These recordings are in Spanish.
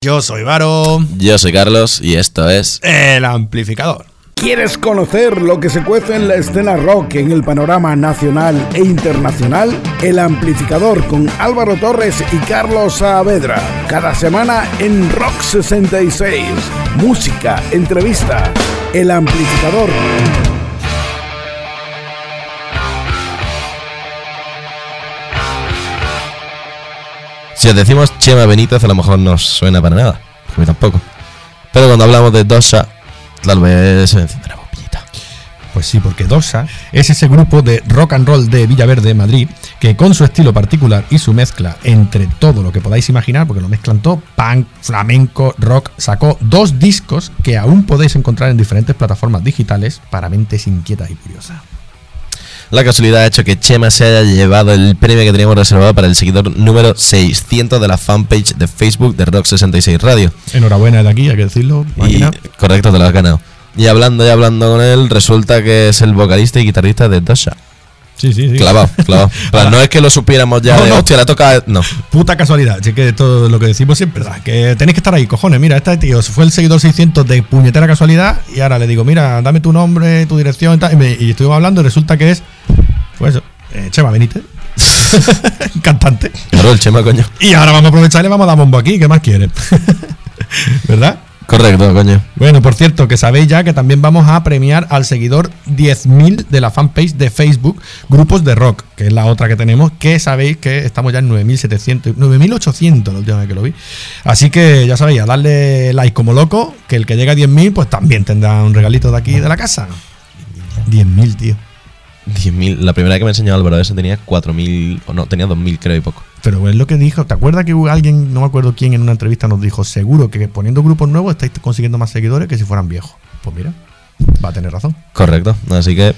Yo soy Varo. Yo soy Carlos y esto es El Amplificador. ¿Quieres conocer lo que se cuece en la escena rock en el panorama nacional e internacional? El Amplificador con Álvaro Torres y Carlos Saavedra. Cada semana en Rock 66. Música, entrevista. El Amplificador. Si os decimos Chema Benítez, a lo mejor no suena para nada. A mí tampoco. Pero cuando hablamos de Dosa, tal vez se enciende la bombillita. Pues sí, porque Dosa es ese grupo de rock and roll de Villaverde, Madrid, que con su estilo particular y su mezcla entre todo lo que podáis imaginar, porque lo mezclan todo, punk, flamenco, rock, sacó dos discos que aún podéis encontrar en diferentes plataformas digitales para mentes inquietas y curiosas. La casualidad ha hecho que Chema se haya llevado el premio que teníamos reservado para el seguidor número 600 de la fanpage de Facebook de Rock 66 Radio. Enhorabuena de aquí, hay que decirlo. Y, correcto, te lo has ganado. Y hablando y hablando con él, resulta que es el vocalista y guitarrista de Dosa. Sí, sí, sí. Clavado, clavado. Pero no es que lo supiéramos ya No, de no. hostia, la toca. No. Puta casualidad, sí que todo lo que decimos siempre, ¿verdad? Que tenéis que estar ahí, cojones. Mira, este tío fue el seguidor 600 de puñetera casualidad y ahora le digo, mira, dame tu nombre, tu dirección y tal. Y, me- y estuvimos hablando y resulta que es, pues eso, eh, Chema Benítez, cantante. Claro, el Chema, coño. Y ahora vamos a aprovechar y le vamos a dar bombo aquí, ¿qué más quieres? ¿Verdad? Correcto, coño. Bueno, por cierto, que sabéis ya que también vamos a premiar al seguidor 10.000 de la fanpage de Facebook, Grupos de Rock, que es la otra que tenemos, que sabéis que estamos ya en 9.700, 9.800 la última vez que lo vi. Así que ya sabéis, a darle like como loco, que el que llega a 10.000 pues también tendrá un regalito de aquí de la casa. 10.000, tío. 10.000. La primera que me enseñó Álvaro eso tenía 4.000, o no, tenía 2.000 creo y poco. Pero es lo que dijo, ¿te acuerdas que alguien, no me acuerdo quién, en una entrevista nos dijo, seguro que poniendo grupos nuevos estáis consiguiendo más seguidores que si fueran viejos? Pues mira, va a tener razón. Correcto. Así que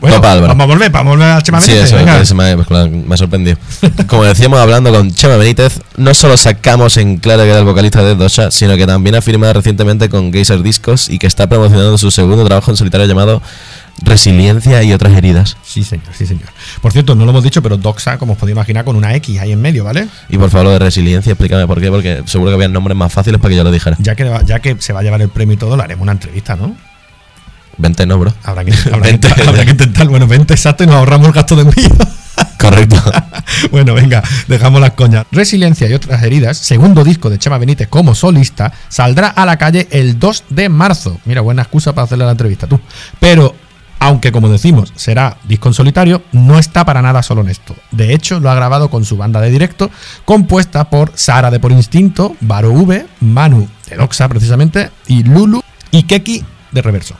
Bueno, Álvaro. vamos a volver, vamos a volver al Chema Sí, Benítez, eso venga. eso me, pues, me ha sorprendido. Como decíamos hablando con Chema Benítez, no solo sacamos en claro que era el vocalista de Dosha, sino que también ha firmado recientemente con Geyser Discos y que está promocionando su segundo trabajo en solitario llamado Resiliencia y otras heridas. Sí, señor, sí, señor. Por cierto, no lo hemos dicho, pero Doxa, como os podéis imaginar, con una X ahí en medio, ¿vale? Y por favor, lo de resiliencia, explícame por qué, porque seguro que había nombres más fáciles para que yo lo dijera. Ya que, ya que se va a llevar el premio y todo, le haremos una entrevista, ¿no? Vente, no, bro. Habrá que, habrá que- Vente. habrá que intentar, bueno, 20 exacto y nos ahorramos el gasto de envío. Correcto. bueno, venga, dejamos las coñas. Resiliencia y otras heridas, segundo disco de Chema Benítez como solista, saldrá a la calle el 2 de marzo. Mira, buena excusa para hacerle la entrevista, tú. Pero, aunque como decimos, será disco en solitario, no está para nada solo en esto. De hecho, lo ha grabado con su banda de directo, compuesta por Sara de Por Instinto, Varo V, Manu de Doxa precisamente, y Lulu y Keki de Reverso.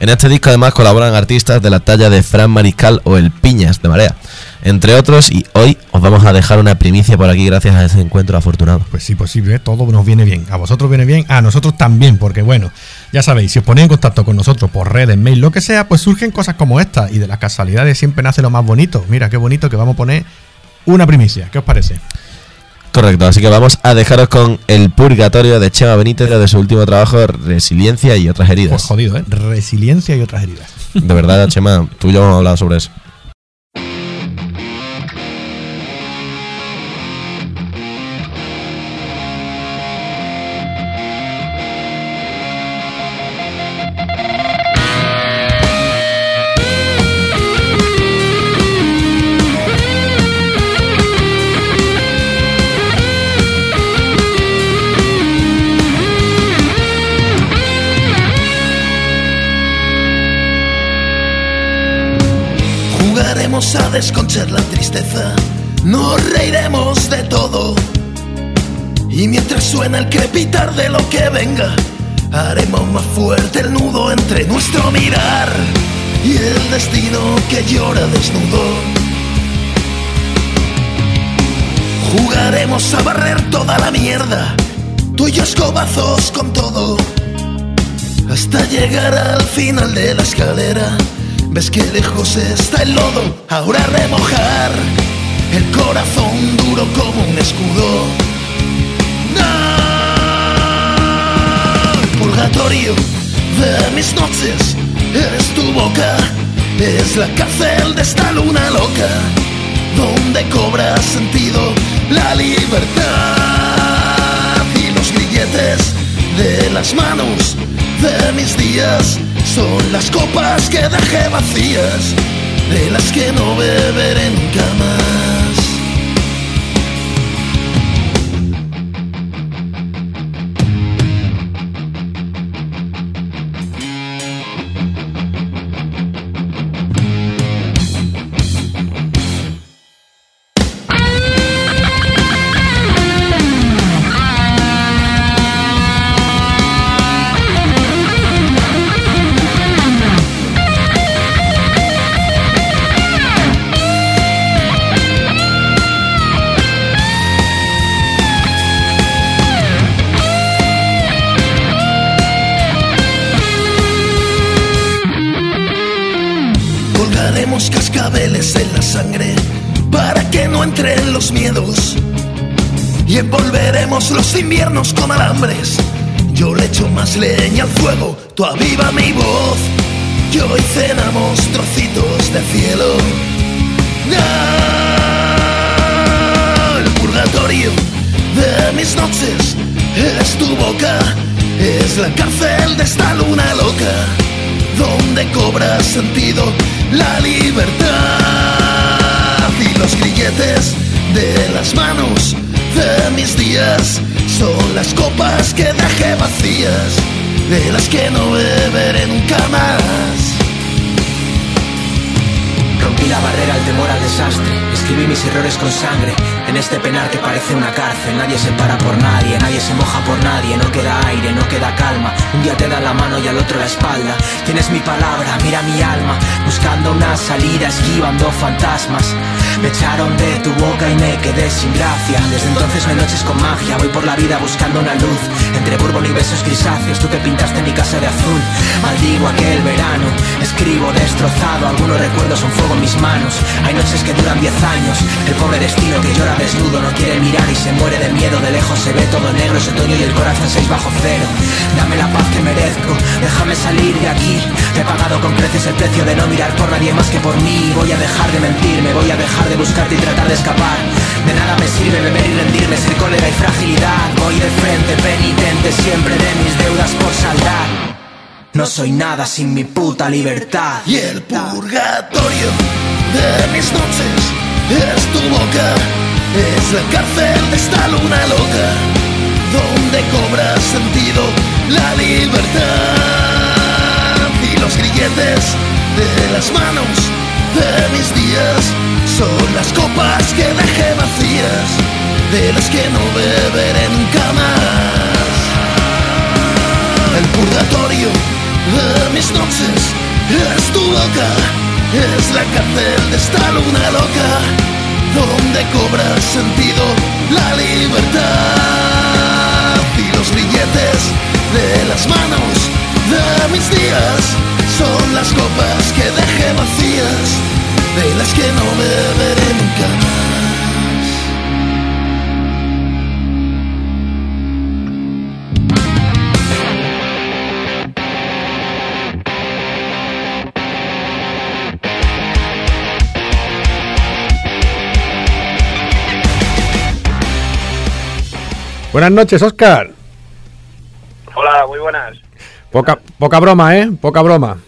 En este disco además colaboran artistas de la talla de Fran Mariscal o El Piñas de Marea, entre otros, y hoy os vamos a dejar una primicia por aquí gracias a ese encuentro afortunado. Pues sí, posible, todo nos viene bien. A vosotros viene bien, a nosotros también, porque bueno, ya sabéis, si os ponéis en contacto con nosotros por redes, mail, lo que sea, pues surgen cosas como esta. Y de las casualidades siempre nace lo más bonito. Mira, qué bonito que vamos a poner una primicia. ¿Qué os parece? Correcto, así que vamos a dejaros con El Purgatorio de Chema Benítez de su último trabajo, Resiliencia y otras Pues heridas. jodido, ¿eh? Resiliencia y otras heridas. De verdad, Chema, tú y yo hemos hablado sobre eso. A desconchar la tristeza, nos reiremos de todo. Y mientras suena el crepitar de lo que venga, haremos más fuerte el nudo entre nuestro mirar y el destino que llora desnudo. Jugaremos a barrer toda la mierda, tuyos escobazos con todo. Hasta llegar al final de la escalera, ves que lejos está el lodo. Ahora remojar el corazón duro como un escudo. Purgatorio de mis noches es tu boca, es la cárcel de esta luna loca, donde cobra sentido la libertad y los grillos de las manos de mis días son las copas que dejé vacías, de las que no beberé nunca más. Inviernos con alambres. Yo le echo más leña al fuego, tú aviva mi voz. Que hoy cenamos trocitos de cielo. Ah, el purgatorio de mis noches es tu boca, es la cárcel de esta luna loca donde cobra sentido la libertad y los grilletes de las manos de mis días son las copas que dejé vacías, de las que no beberé nunca más. Rompí la barrera al temor al desastre, escribí mis errores con sangre. En este penar que parece una cárcel, nadie se para por nadie, nadie se moja por nadie, no queda aire, no queda calma. Un día te da la mano y al otro la espalda. Tienes mi palabra, mira mi alma, buscando una salida, esquivando fantasmas. Me echaron de tu boca y me quedé sin gracia. Desde entonces no hay noches con magia, voy por la vida buscando una luz. Entre bourbon y besos grisáceos, tú que pintaste mi casa de azul. Maldigo aquel verano, escribo destrozado, algunos recuerdos son fuego en mis manos. Hay noches que duran diez años, el pobre destino que llora desnudo no quiere mirar y se muere de miedo. De lejos se ve todo negro, es otoño y el corazón seis bajo cero. Dame la paz que merezco, déjame salir de aquí. He pagado con creces el precio de no mirar por nadie más que por mí. Voy a dejar de mentirme, voy a dejar de buscarte y tratar de escapar. De nada me sirve beber y rendirme, ser cólera y fragilidad. Voy de frente, penitente, siempre de mis deudas por saldar. No soy nada sin mi puta libertad. Y el purgatorio de mis noches es tu boca, es la cárcel de esta luna loca, donde cobra sentido la libertad. Y los grilletes de las manos de mis días son las copas que dejé vacías, de las que no beberé nunca más. El purgatorio de mis noches es tu boca, es la cárcel de esta luna loca, donde cobra sentido la libertad las copas que dejé vacías, de las que no beberé nunca más. Buenas noches, Oscar. Hola, muy buenas. Poca, poca broma, ¿eh? Poca broma.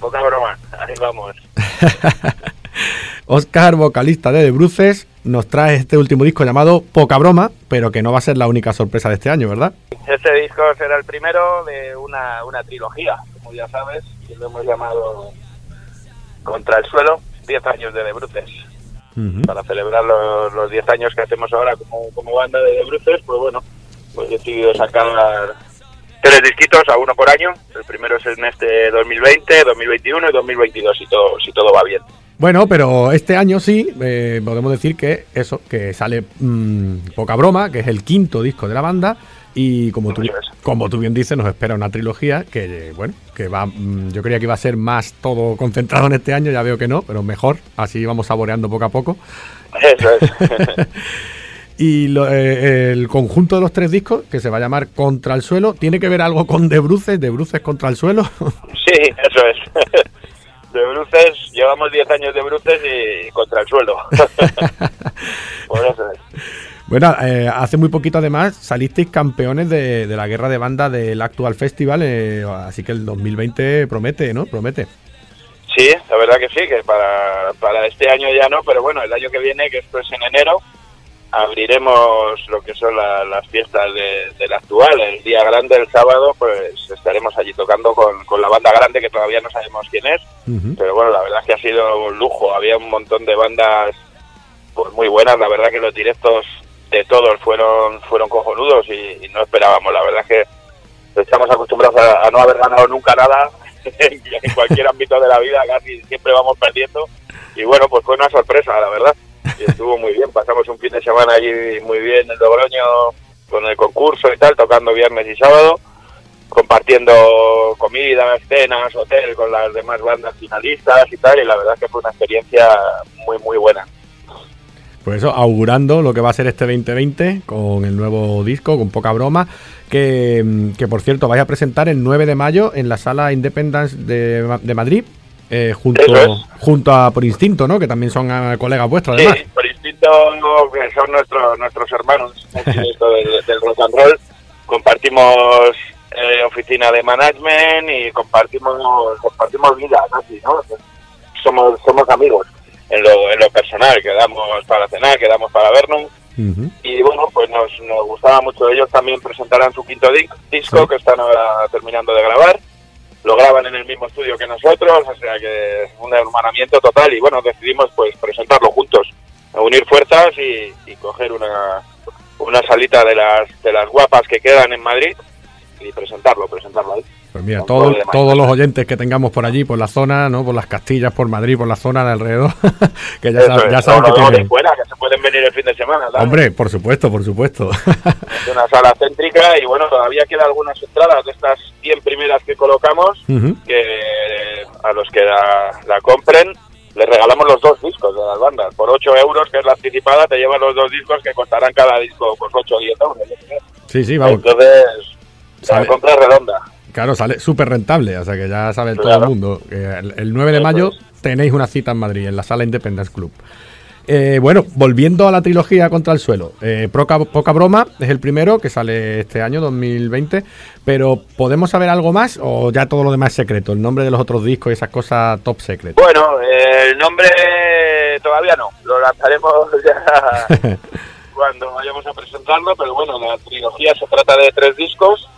Poca broma. Ahí vamos. Oscar, vocalista de The Bruces, nos trae este último disco llamado Poca Broma, pero que no va a ser la única sorpresa de este año, ¿verdad? Este disco será el primero de una, una trilogía, como ya sabes, que lo hemos llamado Contra el Suelo, 10 años de The Bruces. Para celebrar los, los 10 años que hacemos ahora como, como banda de The Bruces, pues bueno, pues he decidido sacar tres disquitos a uno por año. El primero es en este 2020, 2021 y 2022, si todo, si todo va bien. Bueno, pero este año sí, eh, podemos decir que eso, que sale mm, Poca Broma, que es el quinto disco de la banda, y como tú, como tú bien dices, nos espera una trilogía que, bueno, que va, mm, yo creía que iba a ser más todo concentrado en este año, ya veo que no, pero mejor, así vamos saboreando poco a poco. Eso es. Y lo- eh, el conjunto de los tres discos, que se va a llamar Contra el Suelo, ¿tiene que ver algo con De Bruces, De Bruces contra el Suelo? Sí, eso es. De bruces, llevamos 10 años de bruces y contra el suelo. Por eso es. Bueno, eh, hace muy poquito además salisteis campeones de, de la guerra de banda del actual festival, eh, así que el 2020 promete, ¿no? Promete. Sí, la verdad que sí, que para, para este año ya no, pero bueno, el año que viene, que esto es en enero, abriremos lo que son la- las fiestas de- del actual. El día grande, el sábado, pues estaremos allí tocando con, con la banda grande, que todavía no sabemos quién es, pero bueno, la verdad es que ha sido un lujo. Había un montón de bandas pues muy buenas, la verdad que los directos de todos fueron fueron cojonudos y, y no esperábamos. La verdad es que estamos acostumbrados a, a no haber ganado nunca nada en cualquier ámbito de la vida, casi siempre vamos perdiendo. Y bueno, pues fue una sorpresa, la verdad. Y estuvo muy bien, pasamos un fin de semana allí muy bien en Logroño con el concurso y tal, tocando viernes y sábado, compartiendo comida, cenas, hotel con las demás bandas finalistas y tal, y la verdad es que fue una experiencia muy, muy buena. Por eso, augurando lo que va a ser este 2020 con el nuevo disco, con poca broma, que, que, por cierto vais a presentar el 9 de mayo en la sala Independence de Madrid, eh, junto, es. junto a Por Instinto, ¿no? Que también son ah, colegas vuestros, además. Sí, por instinto, que son nuestros nuestros hermanos del, del rock and roll. Compartimos eh, oficina de management y compartimos compartimos vida casi, ¿no? Somos somos amigos en lo, en lo personal, quedamos para cenar, quedamos para vernos y bueno, pues nos, nos gustaba mucho. Ellos también presentarán su quinto di- disco Sí. que están ahora terminando de grabar. Lo graban en el mismo estudio que nosotros, o sea que es un hermanamiento total y bueno, decidimos pues presentarlo juntos, unir fuerzas y, y coger una, una salita de las, de las guapas que quedan en Madrid y presentarlo, presentarlo ahí. Pues mira, todo- todos los oyentes que tengamos por allí, por la zona, ¿no? Por las Castillas, por Madrid, por la zona de alrededor, que ya, Eso sab- es, ya saben que tienen. que se pueden venir el fin de semana. ¿sabes? Hombre, por supuesto, por supuesto. Es una sala céntrica y bueno, todavía quedan algunas entradas de estas 100 primeras que colocamos que a los que la, la compren les regalamos los dos discos de las bandas. Por 8 euros, que es la anticipada, te llevan los dos discos que costarán cada disco pues 8 o 10 euros. Sí, sí, vamos. Entonces, la Sale. compra es redonda. Claro, sale súper rentable, o sea que ya sabe todo el mundo. que el, el 9 de mayo tenéis una cita en Madrid, en la sala Independence Club. Eh, bueno, volviendo a la trilogía Contra el Suelo. eh, Poca, Poca Broma es el primero que sale este año, 2020. Pero ¿podemos saber algo más o ya todo lo demás es secreto? El nombre de los otros discos y esas cosas top secret. Bueno, eh, el nombre todavía no, lo lanzaremos ya cuando vayamos a presentarlo, pero bueno, la trilogía se trata de tres discos,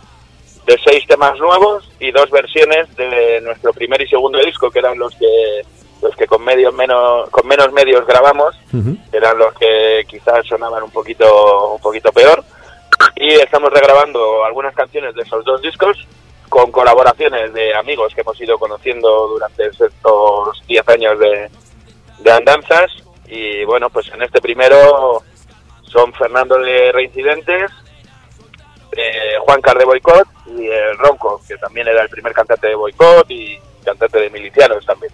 de seis temas nuevos y dos versiones de nuestro primer y segundo disco, que eran los que los que con medios menos con menos medios grabamos, eran los que quizás sonaban un poquito un poquito peor. Y estamos regrabando algunas canciones de esos dos discos con colaboraciones de amigos que hemos ido conociendo durante estos 10 años de, de andanzas. Y bueno pues en este primero son Fernando de Reincidentes eh, Juan Car de Boicot y el Ronco que también era el primer cantante de Boicot y cantante de Milicianos también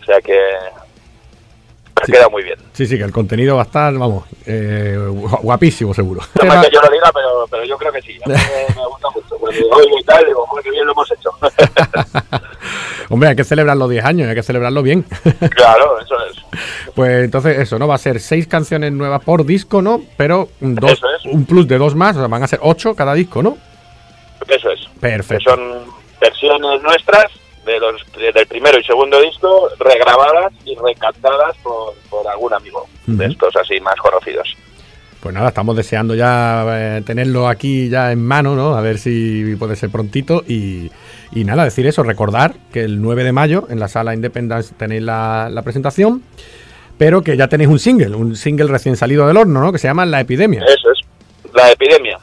o sea que ha Sí. quedado muy bien Sí, sí, que el contenido va a estar, vamos, eh, gu- guapísimo seguro. No es que yo lo diga, pero, pero yo creo que sí. A mí me, gusta mucho. Cuando digo, oye, y tal, digo, qué bien lo hemos hecho. Hombre, hay que celebrar los 10 años, hay que celebrarlo bien. claro, eso es. Pues entonces eso, ¿no? Va a ser seis canciones nuevas por disco, ¿no? Pero dos, Eso es. un plus de dos más, o sea, van a ser ocho cada disco, ¿no? Eso es. Que Perfecto. son versiones nuestras de los, de- del primero y segundo disco, regrabadas y recantadas por, por algún amigo de estos así más conocidos. Pues nada, estamos deseando ya eh, tenerlo aquí ya en mano, ¿no? A ver si puede ser prontito. Y, y nada, decir eso, recordar que el 9 de mayo en la sala Independence tenéis la, la presentación, pero que ya tenéis un single, un single recién salido del horno, ¿no? Que se llama La Epidemia. Eso es. La epidemia.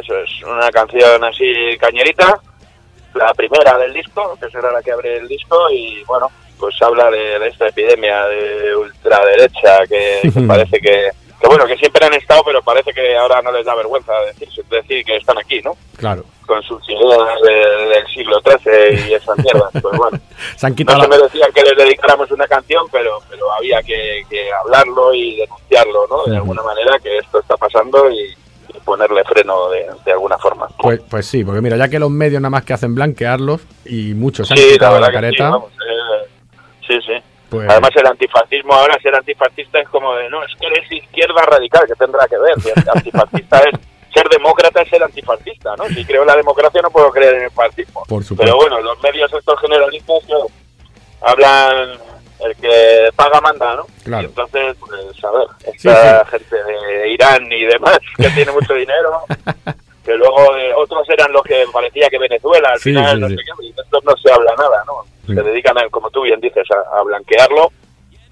Eso es. Una canción así cañerita. La primera del disco, que será la que abre el disco. Y bueno, pues habla de, de esta epidemia de ultraderecha que, que parece que, que, bueno, que siempre han estado, pero parece que ahora no les da vergüenza decir, decir que están aquí, ¿no? Claro. Con sus ideas de- del siglo XIII y esas mierdas. Pues bueno. Se han No quitado se la- merecían que les dedicáramos una canción, pero, pero había que, que hablarlo y denunciarlo, ¿no? De alguna manera que esto está pasando y, y ponerle freno de, de alguna forma. Pues, pues sí, porque mira, ya que los medios nada más que hacen blanquearlos y muchos se han Sí, quitado la, sí, careta, vamos, eh, sí, sí. pues Además, el antifascismo ahora, ser antifascista es como de, no, es que eres izquierda radical, que tendrá que ver. Si antifascista es ser demócrata, es ser antifascista, ¿no? Si creo en la democracia, no puedo creer en el fascismo. Por. Pero bueno, los medios estos generalistas claro, hablan el que paga manda, ¿no? Claro. Y entonces, pues a ver, esta gente de Irán y demás que tiene mucho dinero, que luego eh, otros eran los que parecía que Venezuela, al Sí, final no sé qué, y de estos no se habla nada, ¿no? Se dedican, a, como tú bien dices, a, a blanquearlo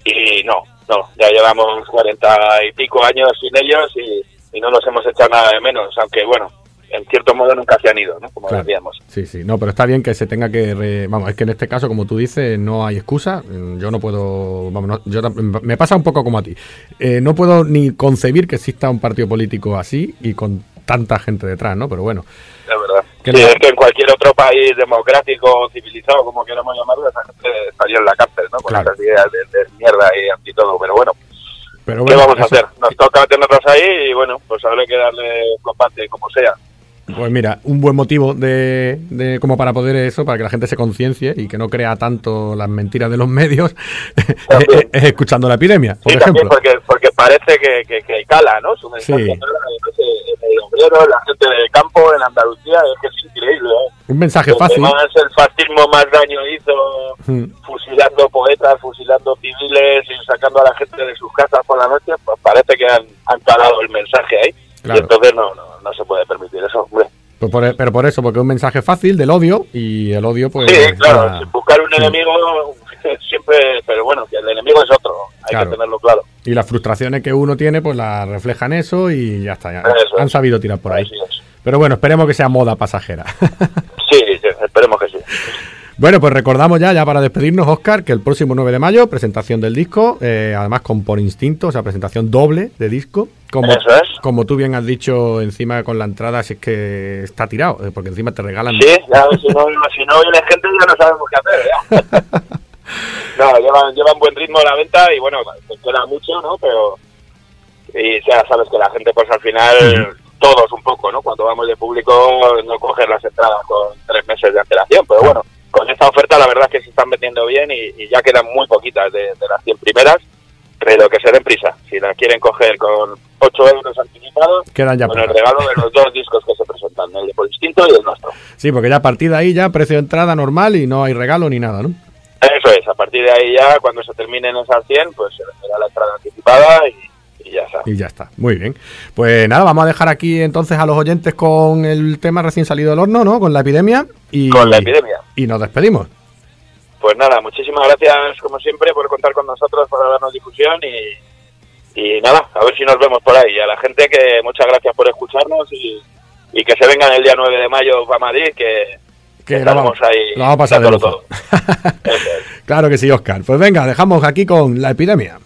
y no, no, ya llevamos cuarenta y pico años sin ellos y, y no nos hemos echado nada de menos, aunque bueno, en cierto modo nunca se han ido, ¿no? Como Claro. decíamos. Sí, sí, no, pero está bien que se tenga que. re- Vamos, es que en este caso, como tú dices, no hay excusa. Mm, Yo no puedo. Vamos, no- yo tam- me pasa un poco como a ti. Eh, no puedo ni concebir que exista un partido político así y con tanta gente detrás, ¿no? Pero bueno, Es verdad. Que Sí, no- es que en cualquier otro país democrático civilizado, como queramos llamarlo, esa gente estaría en la cárcel, ¿no? Con Claro. esas ideas de, de mierda y anti todo. Pero bueno, pero ¿qué bueno, vamos a eso- hacer? Nos toca tenerlos ahí y bueno, pues habrá que darle combate como sea. Pues mira, un buen motivo de, de- como para poder eso, para que la gente se conciencie y que no crea tanto las mentiras de los medios, es, También. es escuchando la epidemia, por sí, también ejemplo. porque, porque parece que, que, que cala, ¿no? Su mensaje, en el obrero, la gente del campo, en Andalucía, es que es increíble, ¿eh? Un mensaje fácil. más el fascismo más daño hizo Mm. fusilando poetas, fusilando civiles y sacando a la gente de sus casas por la noche, pues parece que han, han calado el mensaje ahí. Claro. Y entonces no, no, no se puede permitir eso, hombre. Pues por- pero por eso, porque es un mensaje fácil del odio y el odio, pues. sí, claro, buscar un Sí. enemigo siempre, pero bueno, que el enemigo es otro, hay Claro. que tenerlo claro. Y las frustraciones que uno tiene, pues las reflejan eso y ya está. ya Eso han es. sabido tirar por ahí. Pero bueno, esperemos que sea moda pasajera. Sí, esperemos que sí. bueno, pues recordamos ya, ya para despedirnos, Oscar, que el próximo 9 de mayo, presentación del disco, eh, además con Por Instinto, o sea, presentación doble de disco. Como, Eso es. como tú bien has dicho encima con la entrada, si es que está tirado, eh, porque encima te regalan. Sí, ya, si, no, si no viene gente ya no sabemos qué hacer. ¿ya? no, llevan, llevan buen ritmo la venta y bueno, queda mucho, ¿no? Pero y ya sabes que la gente pues al final, todos un poco, ¿no? Cuando vamos de público no coger las entradas con tres meses de antelación, pero bueno, con esta oferta la verdad es que se están vendiendo bien y, y ya quedan muy poquitas de, de las 100 primeras, pero que se den prisa. Si la quieren coger con 8 euros anticipados, Quedan ya con el regalo de los dos discos que se presentan, el de Por Instinto y el nuestro. Sí, porque ya a partir de ahí ya precio de entrada normal y no hay regalo ni nada, ¿no? Eso es, a partir de ahí ya, cuando se terminen esas 100, pues se venderá la entrada anticipada y, y ya está. Y ya está, muy bien. Pues nada, vamos a dejar aquí entonces a los oyentes con el tema recién salido del horno, ¿no? Con la epidemia. Y, Con la epidemia. Y nos despedimos. Pues nada, muchísimas gracias como siempre por contar con nosotros, por darnos difusión y, y nada, a ver si nos vemos por ahí. Y a la gente que muchas gracias por escucharnos y, y que se vengan el día 9 de mayo para Madrid, que, Que lo vamos, ahí lo vamos a pasar de lujo. claro que sí, Oscar. Pues venga, dejamos aquí con la epidemia.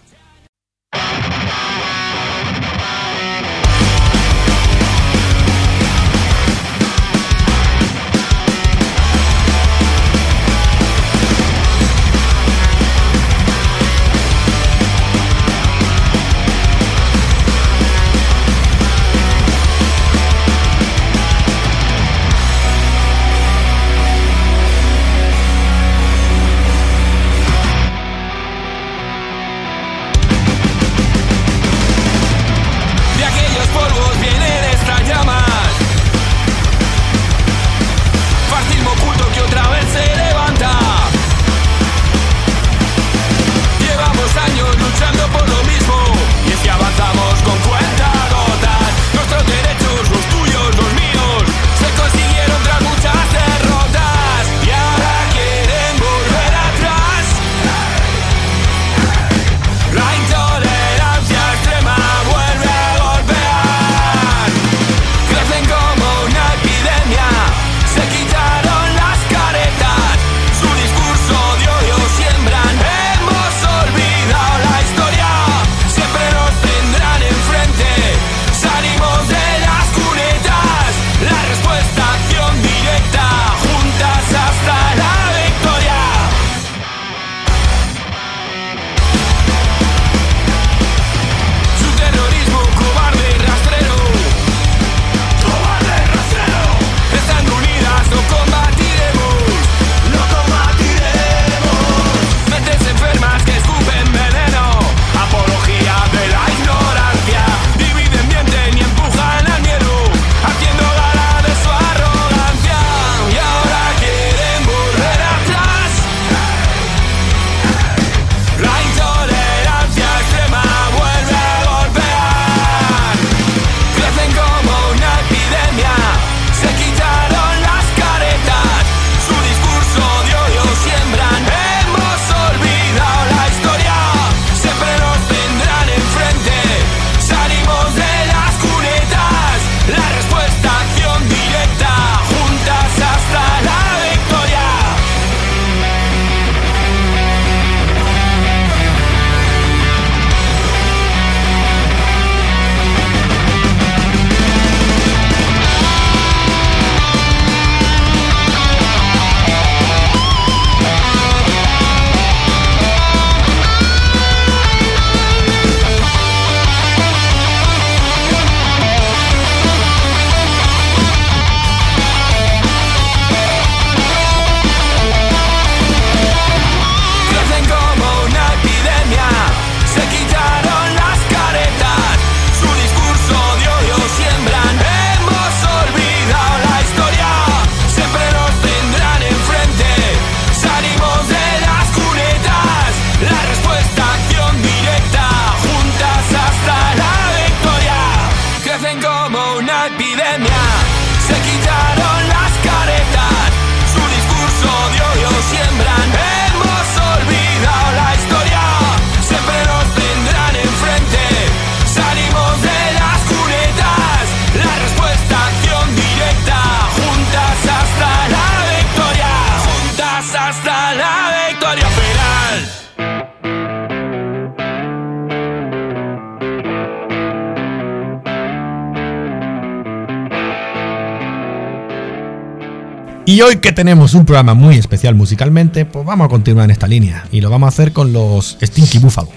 Y hoy que tenemos un programa muy especial musicalmente, pues vamos a continuar en esta línea. Y lo vamos a hacer con los Stinky Buffalo.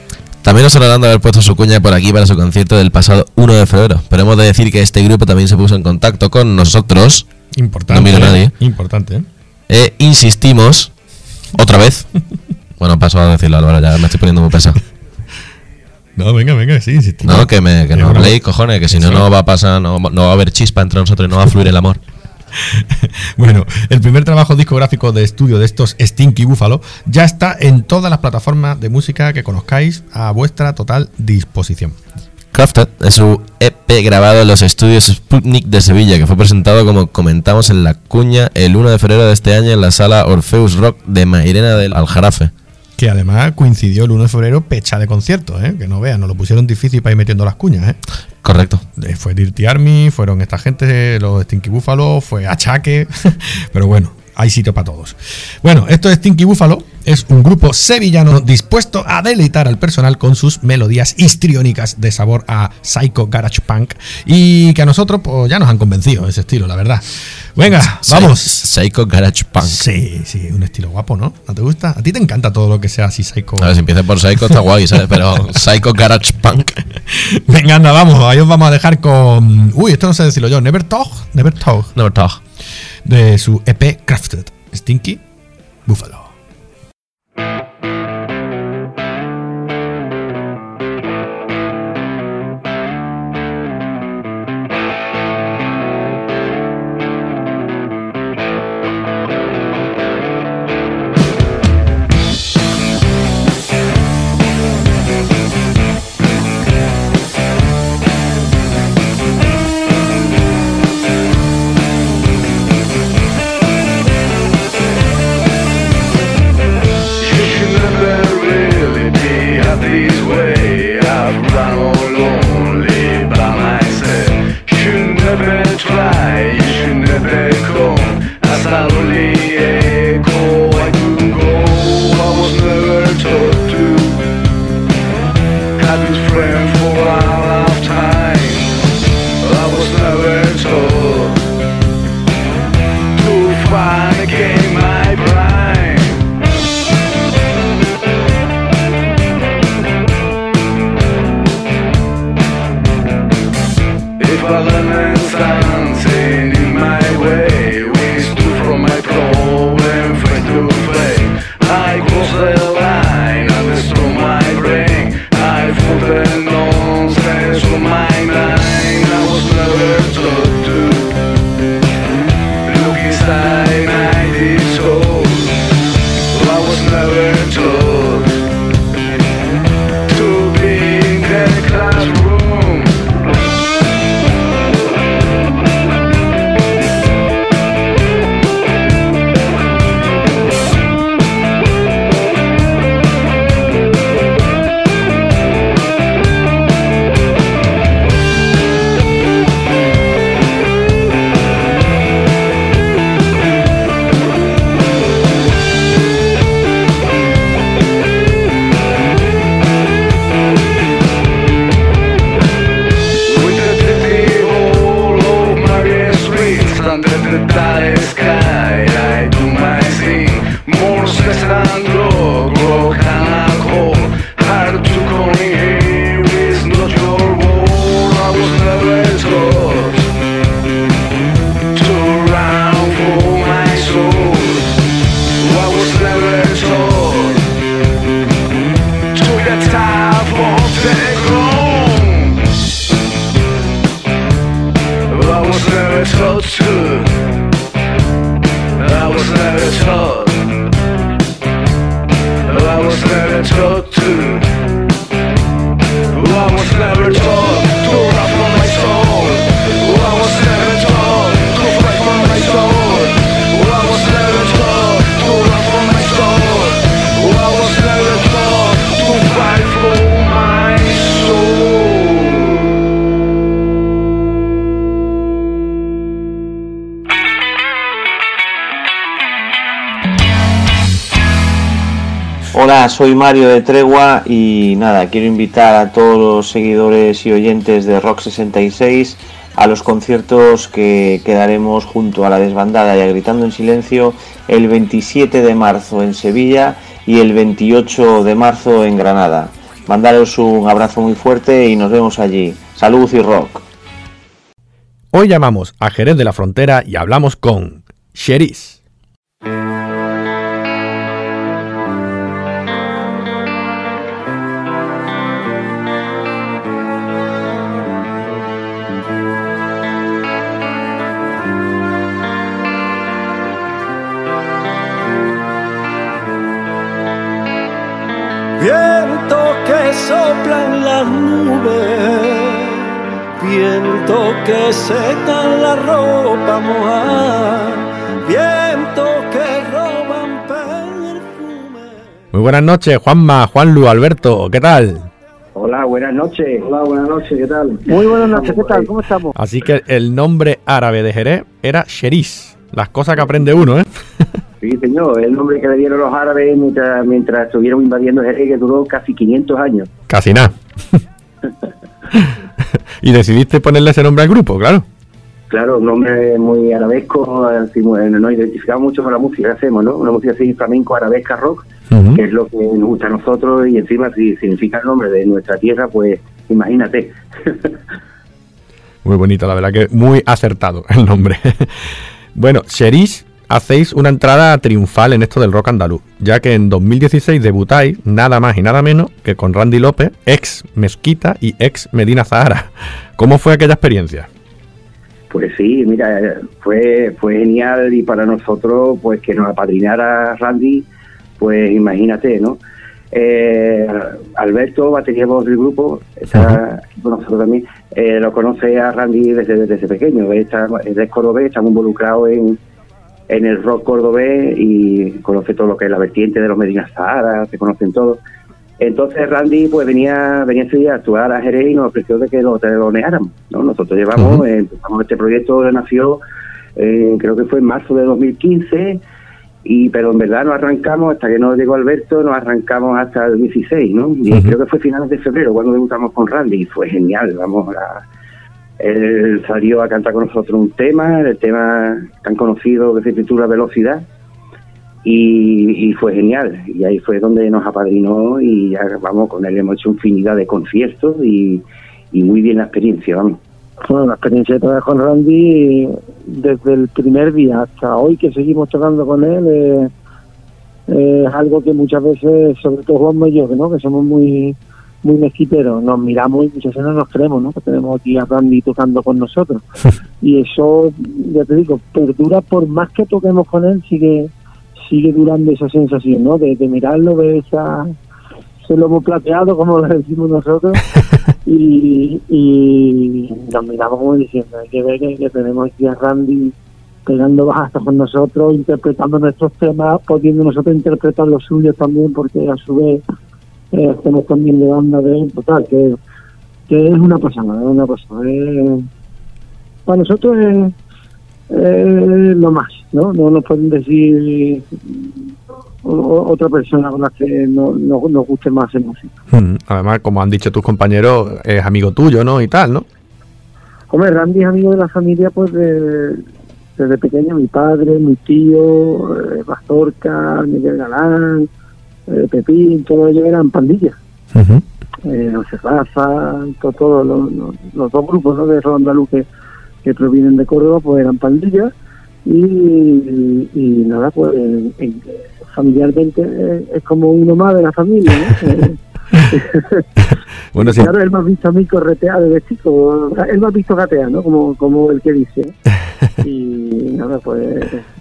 También nos hablarán de haber puesto su cuña por aquí para su concierto del pasado 1 de febrero. Pero hemos de decir que este grupo también se puso en contacto con nosotros. Importante. No miro a nadie. Importante, ¿eh? E insistimos, otra vez. Bueno, paso a decirlo, Álvaro, ya me estoy poniendo muy pesado. No, venga, venga, sí, insistimos. No, que, me, que no habléis, cojones, que si no, no va a pasar, no, no va a haber chispa entre nosotros y no va a fluir el amor. Bueno, el primer trabajo discográfico de estudio de estos Stinky Buffalo ya está en todas las plataformas de música que conozcáis a vuestra total disposición. Crafted es su EP grabado en los estudios Sputnik de Sevilla, que fue presentado, como comentamos, en La Cuña el 1 de febrero de este año en la sala Orpheus Rock de Mairena del Aljarafe. Que además coincidió el 1 de febrero pecha de conciertos, ¿eh? que no vean, nos lo pusieron difícil para ir metiendo las cuñas. ¿eh? Correcto. Eh, Fue Dirty Army, fueron esta gente, los Stinky Buffalo, fue Achaque, pero bueno, hay sitio para todos. Bueno, esto de Stinky Buffalo es un grupo sevillano dispuesto a deleitar al personal con sus melodías histriónicas de sabor a Psycho Garage Punk y que a nosotros pues, ya nos han convencido ese estilo, la verdad. Venga, vamos. Psycho Garage Punk. Sí, sí, un estilo guapo, ¿no? ¿No te gusta? A ti te encanta todo lo que sea así psycho. A ver, si empieza por Psycho está guay, ¿sabes? Pero Psycho Garage Punk. Venga, anda, vamos. Ahí os vamos a dejar con. Uy, esto no sé decirlo yo. Never Talk. Never Talk. Never talk. De su EP Crafted. Stinky Buffalo. Father. Hola, soy Mario de Tregua y nada, quiero invitar a todos los seguidores y oyentes de Rock 66 a los conciertos que, que daremos junto a la desbandada y a Gritando en Silencio el 27 de marzo en Sevilla y el 28 de marzo en Granada. Mandaros un abrazo muy fuerte y nos vemos allí. Salud y rock. Hoy llamamos a Jerez de la Frontera y hablamos con Sheris. Viento que seca la ropa mojada, viento que roban perfume. Muy buenas noches, Juanma, Juanlu, Alberto, ¿qué tal? Hola, buenas noches. Hola, buenas noches, ¿qué tal? Muy buenas noches, ¿qué tal? ¿Cómo estamos? Así que el nombre árabe de Jerez era Sheris. Las cosas que aprende uno, ¿eh? Sí, señor, el nombre que le dieron los árabes mientras, mientras estuvieron invadiendo Jerez, que duró casi 500 años. Casi nada. y decidiste ponerle ese nombre al grupo, claro. Claro, un nombre muy arabesco, así, nos identificamos mucho con la música que hacemos, ¿no? Una música así flamenco, arabesca, rock, que es lo que nos gusta a nosotros y encima si significa el nombre de nuestra tierra, pues imagínate. Muy bonito, la verdad que muy acertado el nombre. bueno, Sheris, hacéis una entrada triunfal en esto del rock andaluz, ya que en 2016 debutáis nada más y nada menos que con Randy López, ex Mezquita y ex Medina Zahara. ¿Cómo fue aquella experiencia? Pues sí, mira, fue fue genial y para nosotros, pues que nos apadrinara Randy, pues imagínate, ¿no? Eh, Alberto, batería voz del grupo, está aquí con nosotros también, eh, lo conoce a Randy desde, desde pequeño, está, es cordobés, estamos involucrados en, en el rock cordobés y conoce todo lo que es la vertiente de los Medina Sahara, se conocen todos. Entonces Randy pues venía venía ese día a actuar a Jerez y nos ofreció de que lo teloneáramos, ¿no? Nosotros llevamos, empezamos este proyecto, nació eh, creo que fue en marzo de 2015 y pero en verdad no arrancamos hasta que no llegó Alberto, nos arrancamos hasta el 16, ¿no? Y creo que fue finales de febrero cuando debutamos con Randy y fue genial, vamos a él salió a cantar con nosotros un tema, el tema tan conocido que se titula Velocidad, y, fue genial. Y ahí fue donde nos apadrinó y ya, vamos, con él hemos hecho infinidad de conciertos y, muy bien la experiencia, vamos. Bueno, la experiencia de trabajar con Randy desde el primer día hasta hoy que seguimos tocando con él eh, es algo que muchas veces, sobre todo Juanma y yo, ¿no? que somos muy muy mezquiteros, nos miramos y muchas veces no nos creemos ¿no? que tenemos aquí a Randy tocando con nosotros. y eso, ya te digo, perdura por más que toquemos con él, sigue sigue durando esa sensación, ¿no? De, de mirarlo, ver esa, ese lomo plateado, como le decimos nosotros, y, y nos miramos como diciendo, hay que ver que, que tenemos aquí a Randy pegando bajas con nosotros, interpretando nuestros temas, pudiendo nosotros interpretar los suyos también, porque a su vez eh, hacemos también de banda de él, total, que, que es una pasada, es una pasada. es- para nosotros es, es lo más, ¿no? No nos pueden decir otra persona con la que no, no- nos guste más hacer música. Mm, Además, como han dicho tus compañeros, es amigo tuyo, ¿no? Y tal, ¿no? Hombre, Randy es amigo de la familia pues de- desde pequeño, mi padre, mi tío, eh, Pastorca, Miguel Galán, eh, Pepín, todos ellos eran pandillas. Eh, José Rafa, todos los, los- los dos grupos ¿no? de andaluz que, que provienen de Córdoba pues eran pandillas y, y nada, pues en- en- familiarmente eh, es como uno más de la familia. ¿no? Eh, Bueno, sí. Claro, él me ha visto a mí corretear desde chico. Él me ha visto gatear, ¿no? Como, como el que dice. Y nada, pues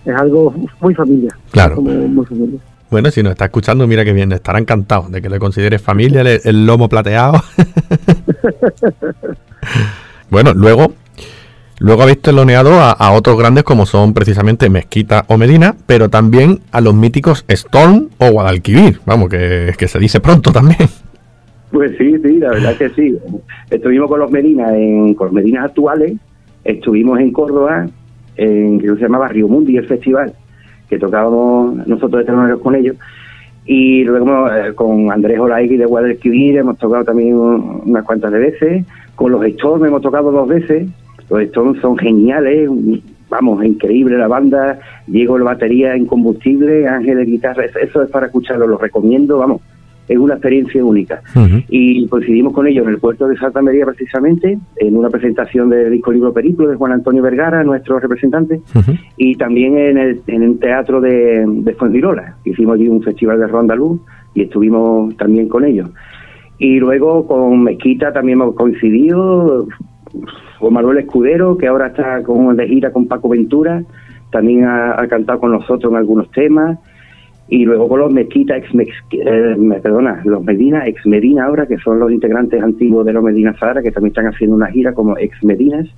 es algo muy familiar. Claro. Como muy familiar. Bueno, si nos está escuchando, mira que bien, estará encantado de que le consideres familia, el, lomo plateado. bueno, luego, luego habéis teloneado a, otros grandes como son precisamente Mezquita o Medina, pero también a los míticos Storm o Guadalquivir, vamos, que, se dice pronto también. Pues sí, sí, la verdad que sí. Estuvimos con los Medina, en, con los Medinas actuales, estuvimos en Córdoba, en que se llamaba Río Mundi, el festival, que tocábamos nosotros de teloneros con ellos. Y luego eh, con Andrés Olaigui de Guadalquivir hemos tocado también un- unas cuantas veces. Con los Storm hemos tocado dos veces. Los Stones son geniales, vamos, increíble la banda, Diego la batería en combustible, Ángel de guitarra, eso es para escucharlo, lo recomiendo, vamos, es una experiencia única. Y coincidimos con ellos en el puerto de Santa María precisamente, en una presentación del disco libro Periplo de Juan Antonio Vergara, nuestro representante, y también en el, en el teatro de, de. Hicimos allí un festival de rondaluz y estuvimos también con ellos. Y luego con Mezquita también hemos coincidido, con Manuel Escudero, que ahora está con, de gira con Paco Ventura, también ha, ha cantado con nosotros en algunos temas. Y luego con los Mezquita, ex Mex- eh, perdona, los Medina, ex Medina ahora, que son los integrantes antiguos de los Medina Zara, que también están haciendo una gira como ex Medinas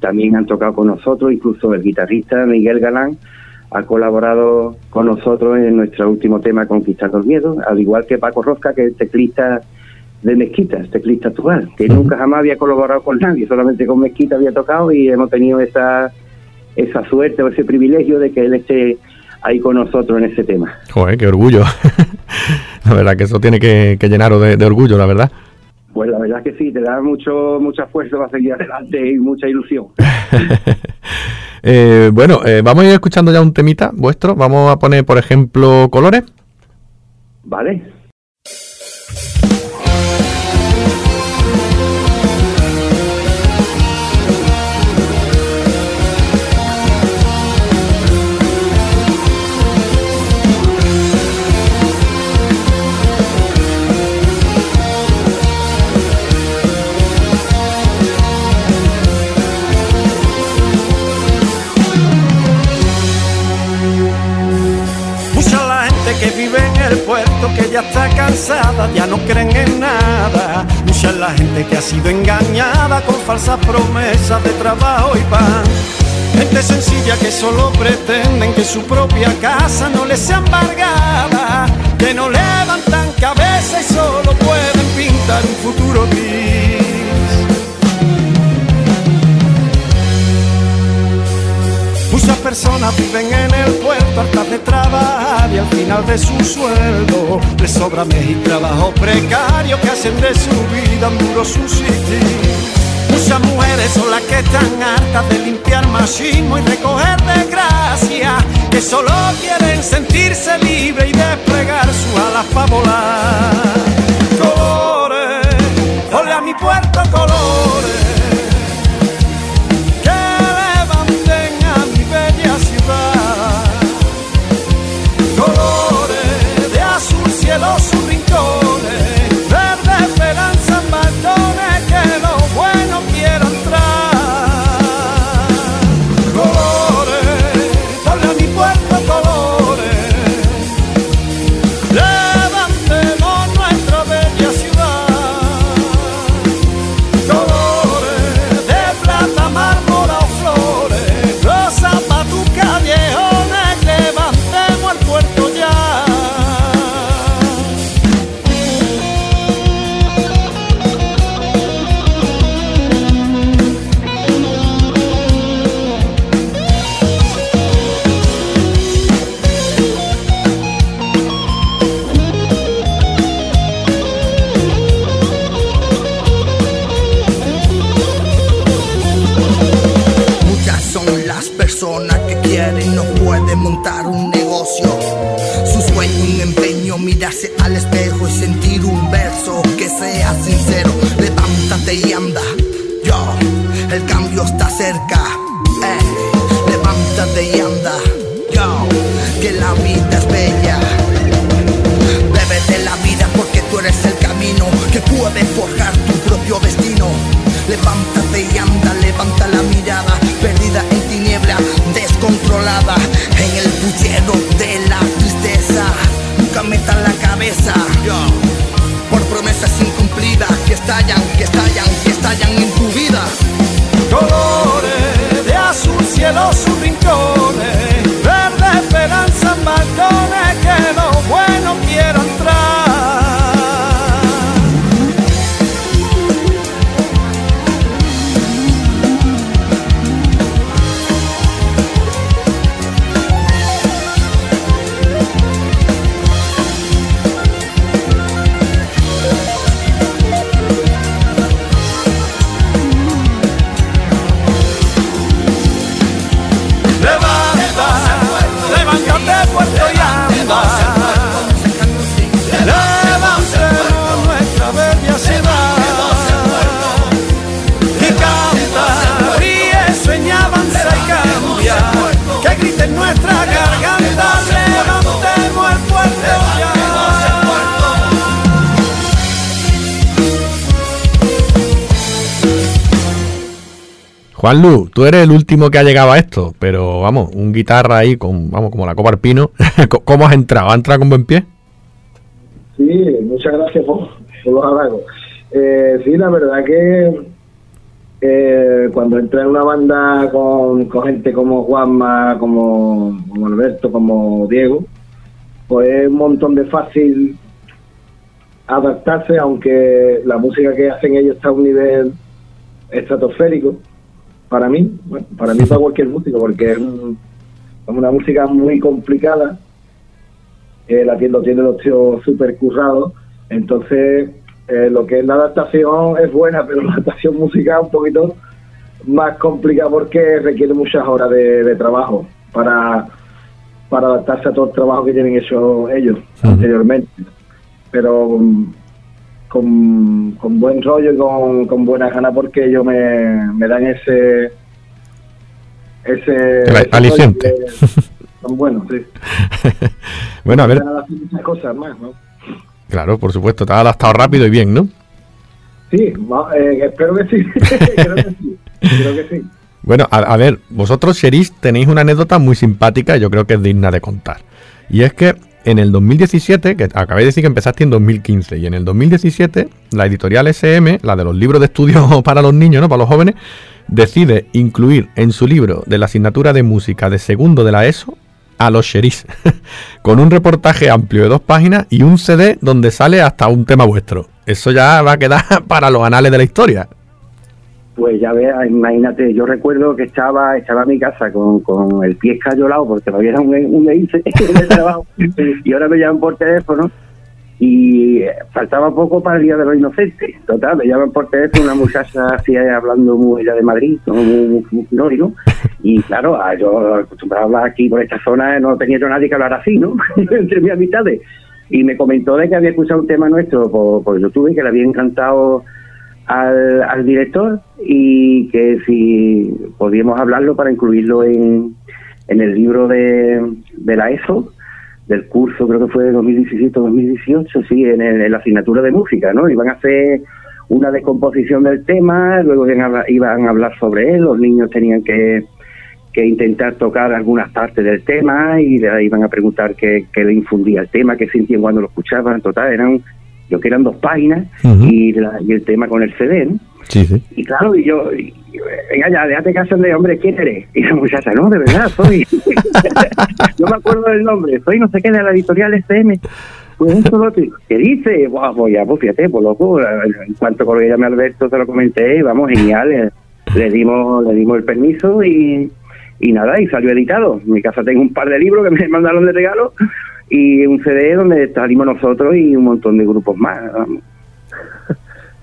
también han tocado con nosotros, incluso el guitarrista Miguel Galán ha colaborado con nosotros en nuestro último tema Conquistando el Miedo, al igual que Paco Rosca, que es teclista de Mezquita, teclista actual, que nunca jamás había colaborado con nadie, solamente con Mezquita había tocado y hemos tenido esa, esa suerte o ese privilegio de que él esté ahí con nosotros en ese tema. Joder, qué orgullo. la verdad que eso tiene que, que llenaros de, de orgullo, la verdad. Pues la verdad que sí, te da mucho mucha fuerza para seguir adelante y mucha ilusión. Eh, bueno, eh, vamos a ir escuchando ya un temita vuestro. Vamos a poner, por ejemplo, colores. ¿Vale? Que ya está cansada, ya no creen en nada. Mucha la gente que ha sido engañada con falsas promesas de trabajo y pan. Gente sencilla que solo pretenden que su propia casa no les sea embargada, que no levantan cabeza y solo pueden pintar un futuro gris. Muchas personas viven en el puerto hartas de trabajar y al final de su sueldo les sobra mes y trabajo precario que hacen de su vida un duro subsistir. Muchas mujeres son las que están hartas de limpiar machismo y recoger desgracia, que solo quieren sentirse libres y desplegar sus alas para volar. Colores, ole a mi puerto colores Juanlu, tú eres el último que ha llegado a esto, pero vamos, un guitarra ahí con, vamos, como la copa Arpino. ¿Cómo has entrado? ¿Has entrado con buen pie? Sí, muchas gracias por, los halagos. Eh, sí, la verdad que eh, cuando entré en una banda con, con gente como Juanma, como, como Alberto, como Diego, pues es un montón de fácil adaptarse, aunque la música que hacen ellos está a un nivel estratosférico para mí, bueno, para mí para cualquier músico, porque es, un- es una música muy complicada, eh, la tienda tiene los tíos súper currados, entonces eh, lo que es la adaptación es buena, pero la adaptación musical es un poquito más complicada porque requiere muchas horas de, de trabajo para, para adaptarse a todo el trabajo que tienen hecho ellos anteriormente. Pero mm, con, con buen rollo y con, con buenas ganas porque ellos me, me dan ese ese ese aliciente. son buenos, sí. Bueno, a ver, muchas cosas más, ¿no? claro, por supuesto, te has adaptado rápido y bien, ¿no? Sí, eh, espero que sí. Creo que sí. Creo que sí. Bueno, a, a ver, vosotros, Sheris, tenéis una anécdota muy simpática y yo creo que es digna de contar. Y es que en el 2017, que acabé de decir que empezaste en 2015, y en el 2017, la editorial SM, la de los libros de estudio para los niños, ¿no? Para los jóvenes, decide incluir en su libro de la asignatura de música de segundo de la ESO a los Sheris, con un reportaje amplio de dos páginas y un CD donde sale hasta un tema vuestro. Eso ya va a quedar para los anales de la historia. Pues ya ves, imagínate, yo recuerdo que estaba estaba en mi casa con, con el pie escayolado porque todavía era un, un EICE en el trabajo y ahora me llaman por teléfono y eh, faltaba poco para el Día de los Inocentes. Total, me llaman por teléfono una muchacha así eh, hablando muy ella de Madrid, ¿no? muy, muy, muy finori, ¿no? Y claro, ah, yo acostumbrado a hablar aquí por esta zona, no tenía yo nadie que hablar así, ¿no? Entre mis amistades. Y me comentó de que había escuchado un tema nuestro por, por YouTube y que le había encantado al, al director y que si podíamos hablarlo para incluirlo en, en el libro de, de la ESO, del curso, creo que fue de 2017-2018, sí, en, el- la asignatura de música, ¿no? Iban a hacer una descomposición del tema, luego iban a, hablar- sobre él, los niños tenían que, que intentar tocar algunas partes del tema y le iban a preguntar qué, qué le infundía el tema, qué sentían cuando lo escuchaban, total, eran, yo que eran dos páginas y, la- y el tema con el CD, ¿no? Sí, sí. Y claro, y yo, y- venga ya, déjate caso de hombre, ¿quién eres? Y la muchacha, no, de verdad, soy. no me acuerdo del nombre, soy no sé qué de la editorial SM. Pues esto lo. ¿Qué dice? Buah, pues ya, pues fíjate, pues loco, en cuanto con llame Alberto se lo comenté, vamos, genial, le, le dimos le dimos el permiso y, y nada, y salió editado. En mi casa tengo un par de libros que me mandaron de regalo y un CD donde salimos nosotros y un montón de grupos más. vamos.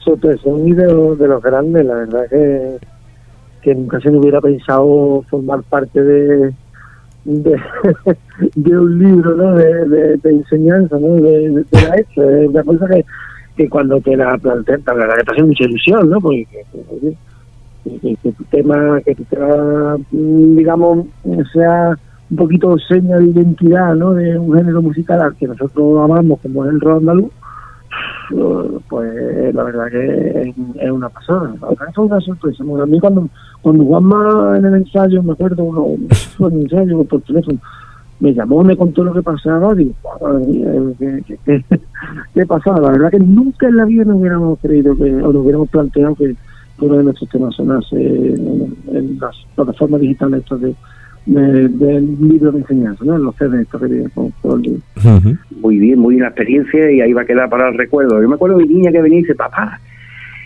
y de, los- de los grandes, la verdad que, que nunca se me hubiera pensado formar parte de, de, un libro ¿no? de, de, enseñanza, ¿no? de, la ESO. Es una cosa que, que cuando te la planteas, la verdad te hace mucha ilusión, ¿no? Porque que, que- que- que tu tema, que tu tema, mm, digamos, sea un poquito seña de identidad, ¿no? De un género musical al que nosotros amamos, como es el rock andaluz, pues la verdad que es, es una pasada. Que fue una sorpresa. Bueno, a mí cuando, cuando Juanma en el ensayo, me acuerdo, uno, en el ensayo por teléfono, me llamó, me contó lo que pasaba, digo, ¿qué, qué, qué- qué pasaba? La verdad que nunca en la vida nos hubiéramos creído que, o nos hubiéramos planteado que uno de nuestros temas sonase en, en las plataformas digitales de, de, del libro de enseñanza, ¿no? En los CDs estos que con, con el libro. muy bien, muy bien la experiencia y ahí va a quedar para el recuerdo. Yo me acuerdo de mi niña que venía y dice, papá,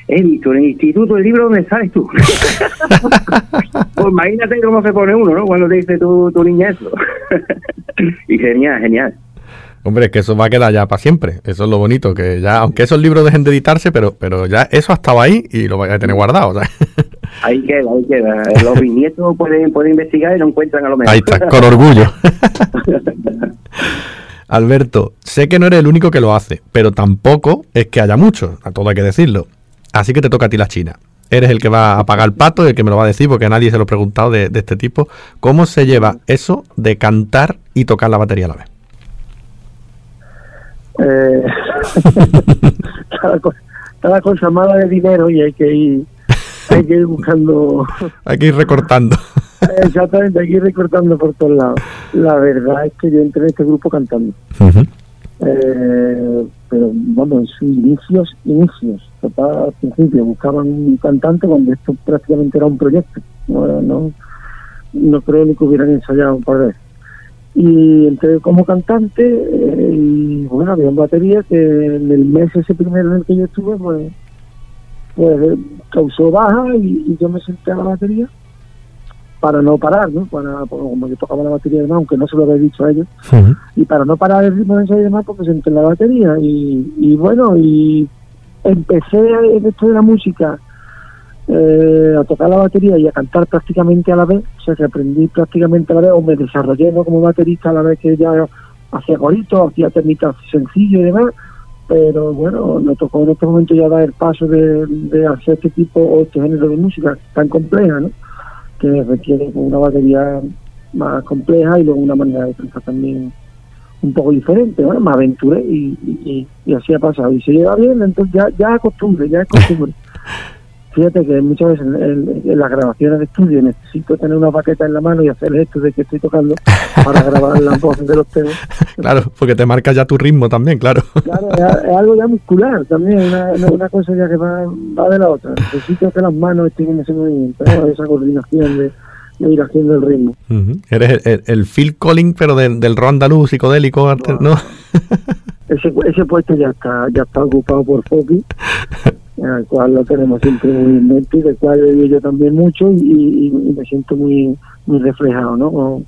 he visto en el instituto el libro donde sales tú. pues imagínate cómo se pone uno, ¿no? Cuando te dice tu, tu niña eso. y genial, genial. Hombre, es que eso va a quedar ya para siempre. Eso es lo bonito, que ya, aunque esos libros dejen de editarse, pero, pero ya eso ha estado ahí y lo vais a tener guardado. ¿sabes? Ahí queda, ahí queda. Los bisnietos pueden, pueden investigar y lo encuentran a lo mejor. Ahí está, con orgullo. Alberto, sé que no eres el único que lo hace, pero tampoco es que haya muchos, a todo hay que decirlo. Así que te toca a ti la China. Eres el que va a pagar el pato y el que me lo va a decir, porque a nadie se lo he preguntado de, de este tipo. ¿Cómo se lleva eso de cantar y tocar la batería a la vez? Eh, cada, cosa, cada cosa mala de dinero y hay que ir hay que ir buscando. hay que ir recortando. Exactamente, hay que ir recortando por todos lados. La verdad es que yo entré en este grupo cantando. Eh, pero vamos, inicios, inicios. Papá al principio buscaban un cantante cuando esto prácticamente era un proyecto. No, no, no creo ni que hubieran ensayado un par de veces. Y entré como cantante eh, y bueno, había una batería que en el mes ese primero en el que yo estuve, pues, pues causó baja y, y yo me senté a la batería para no parar, ¿no? Para, como yo tocaba la batería de más, aunque no se lo había dicho a ellos, y para no parar el ritmo de ensayo y demás, porque senté en la batería. Y, y bueno, y empecé en esto de la música eh, a tocar la batería y a cantar prácticamente a la vez, o sea que aprendí prácticamente a la vez, o me desarrollé ¿no? como baterista a la vez que ya hacía goritos, hacía técnicas sencillas y demás, pero bueno, me tocó en este momento ya dar el paso de, hacer este tipo o este género de música tan compleja, ¿no? que requiere una batería más compleja y luego una manera de cantar también un poco diferente, bueno, me aventuré y, y, y, así ha pasado. Y se lleva bien, entonces ya, ya es costumbre, ya es costumbre. Fíjate que muchas veces en, en, las grabaciones de estudio necesito tener una baqueta en la mano y hacer esto de que estoy tocando para grabar las voces de los temas. Claro, porque te marca ya tu ritmo también, claro. Claro, es, es algo ya muscular también, una, una, cosa ya que va, va de la otra. Necesito que las manos estén en ese movimiento, ¿no? esa coordinación de, de, ir haciendo el ritmo. Uh -huh. Eres el, el, el, Phil Collins, pero de, del rock andaluz psicodélico, ¿no? ese, ese puesto ya está, ya está ocupado por Foki al cual lo tenemos siempre muy en mente y del cual he yo también mucho y, y, y, me siento muy muy reflejado ¿no? con,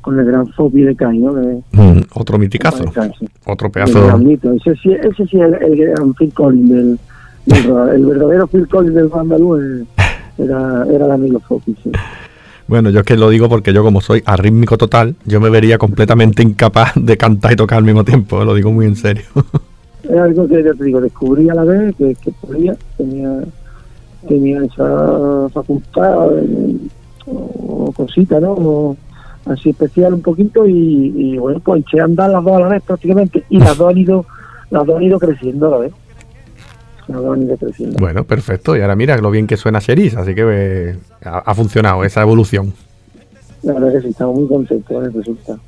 con el gran Fopi de Caño ¿no? mm, otro miticazo otro pedazo ese sí, ese sí es el, el gran Phil Collins del, del el verdadero Phil Collins del andaluz era, era el amigo Fopi sí. Bueno, yo es que lo digo porque yo como soy arrítmico total, yo me vería completamente incapaz de cantar y tocar al mismo tiempo, lo digo muy en serio. es algo que yo te digo, descubrí a la vez que, que podía, tenía, tenía esa facultad eh, o cosita, ¿no? O así especial un poquito y, y, bueno, pues eché a andar las dos a la vez prácticamente y las dos han ido, las dos han ido creciendo a la vez. Las dos han ido creciendo. Bueno, perfecto. Y ahora mira lo bien que suena Cheris, así que eh, ha, ha, funcionado esa evolución. La verdad que sí, estamos muy contentos con el resultado.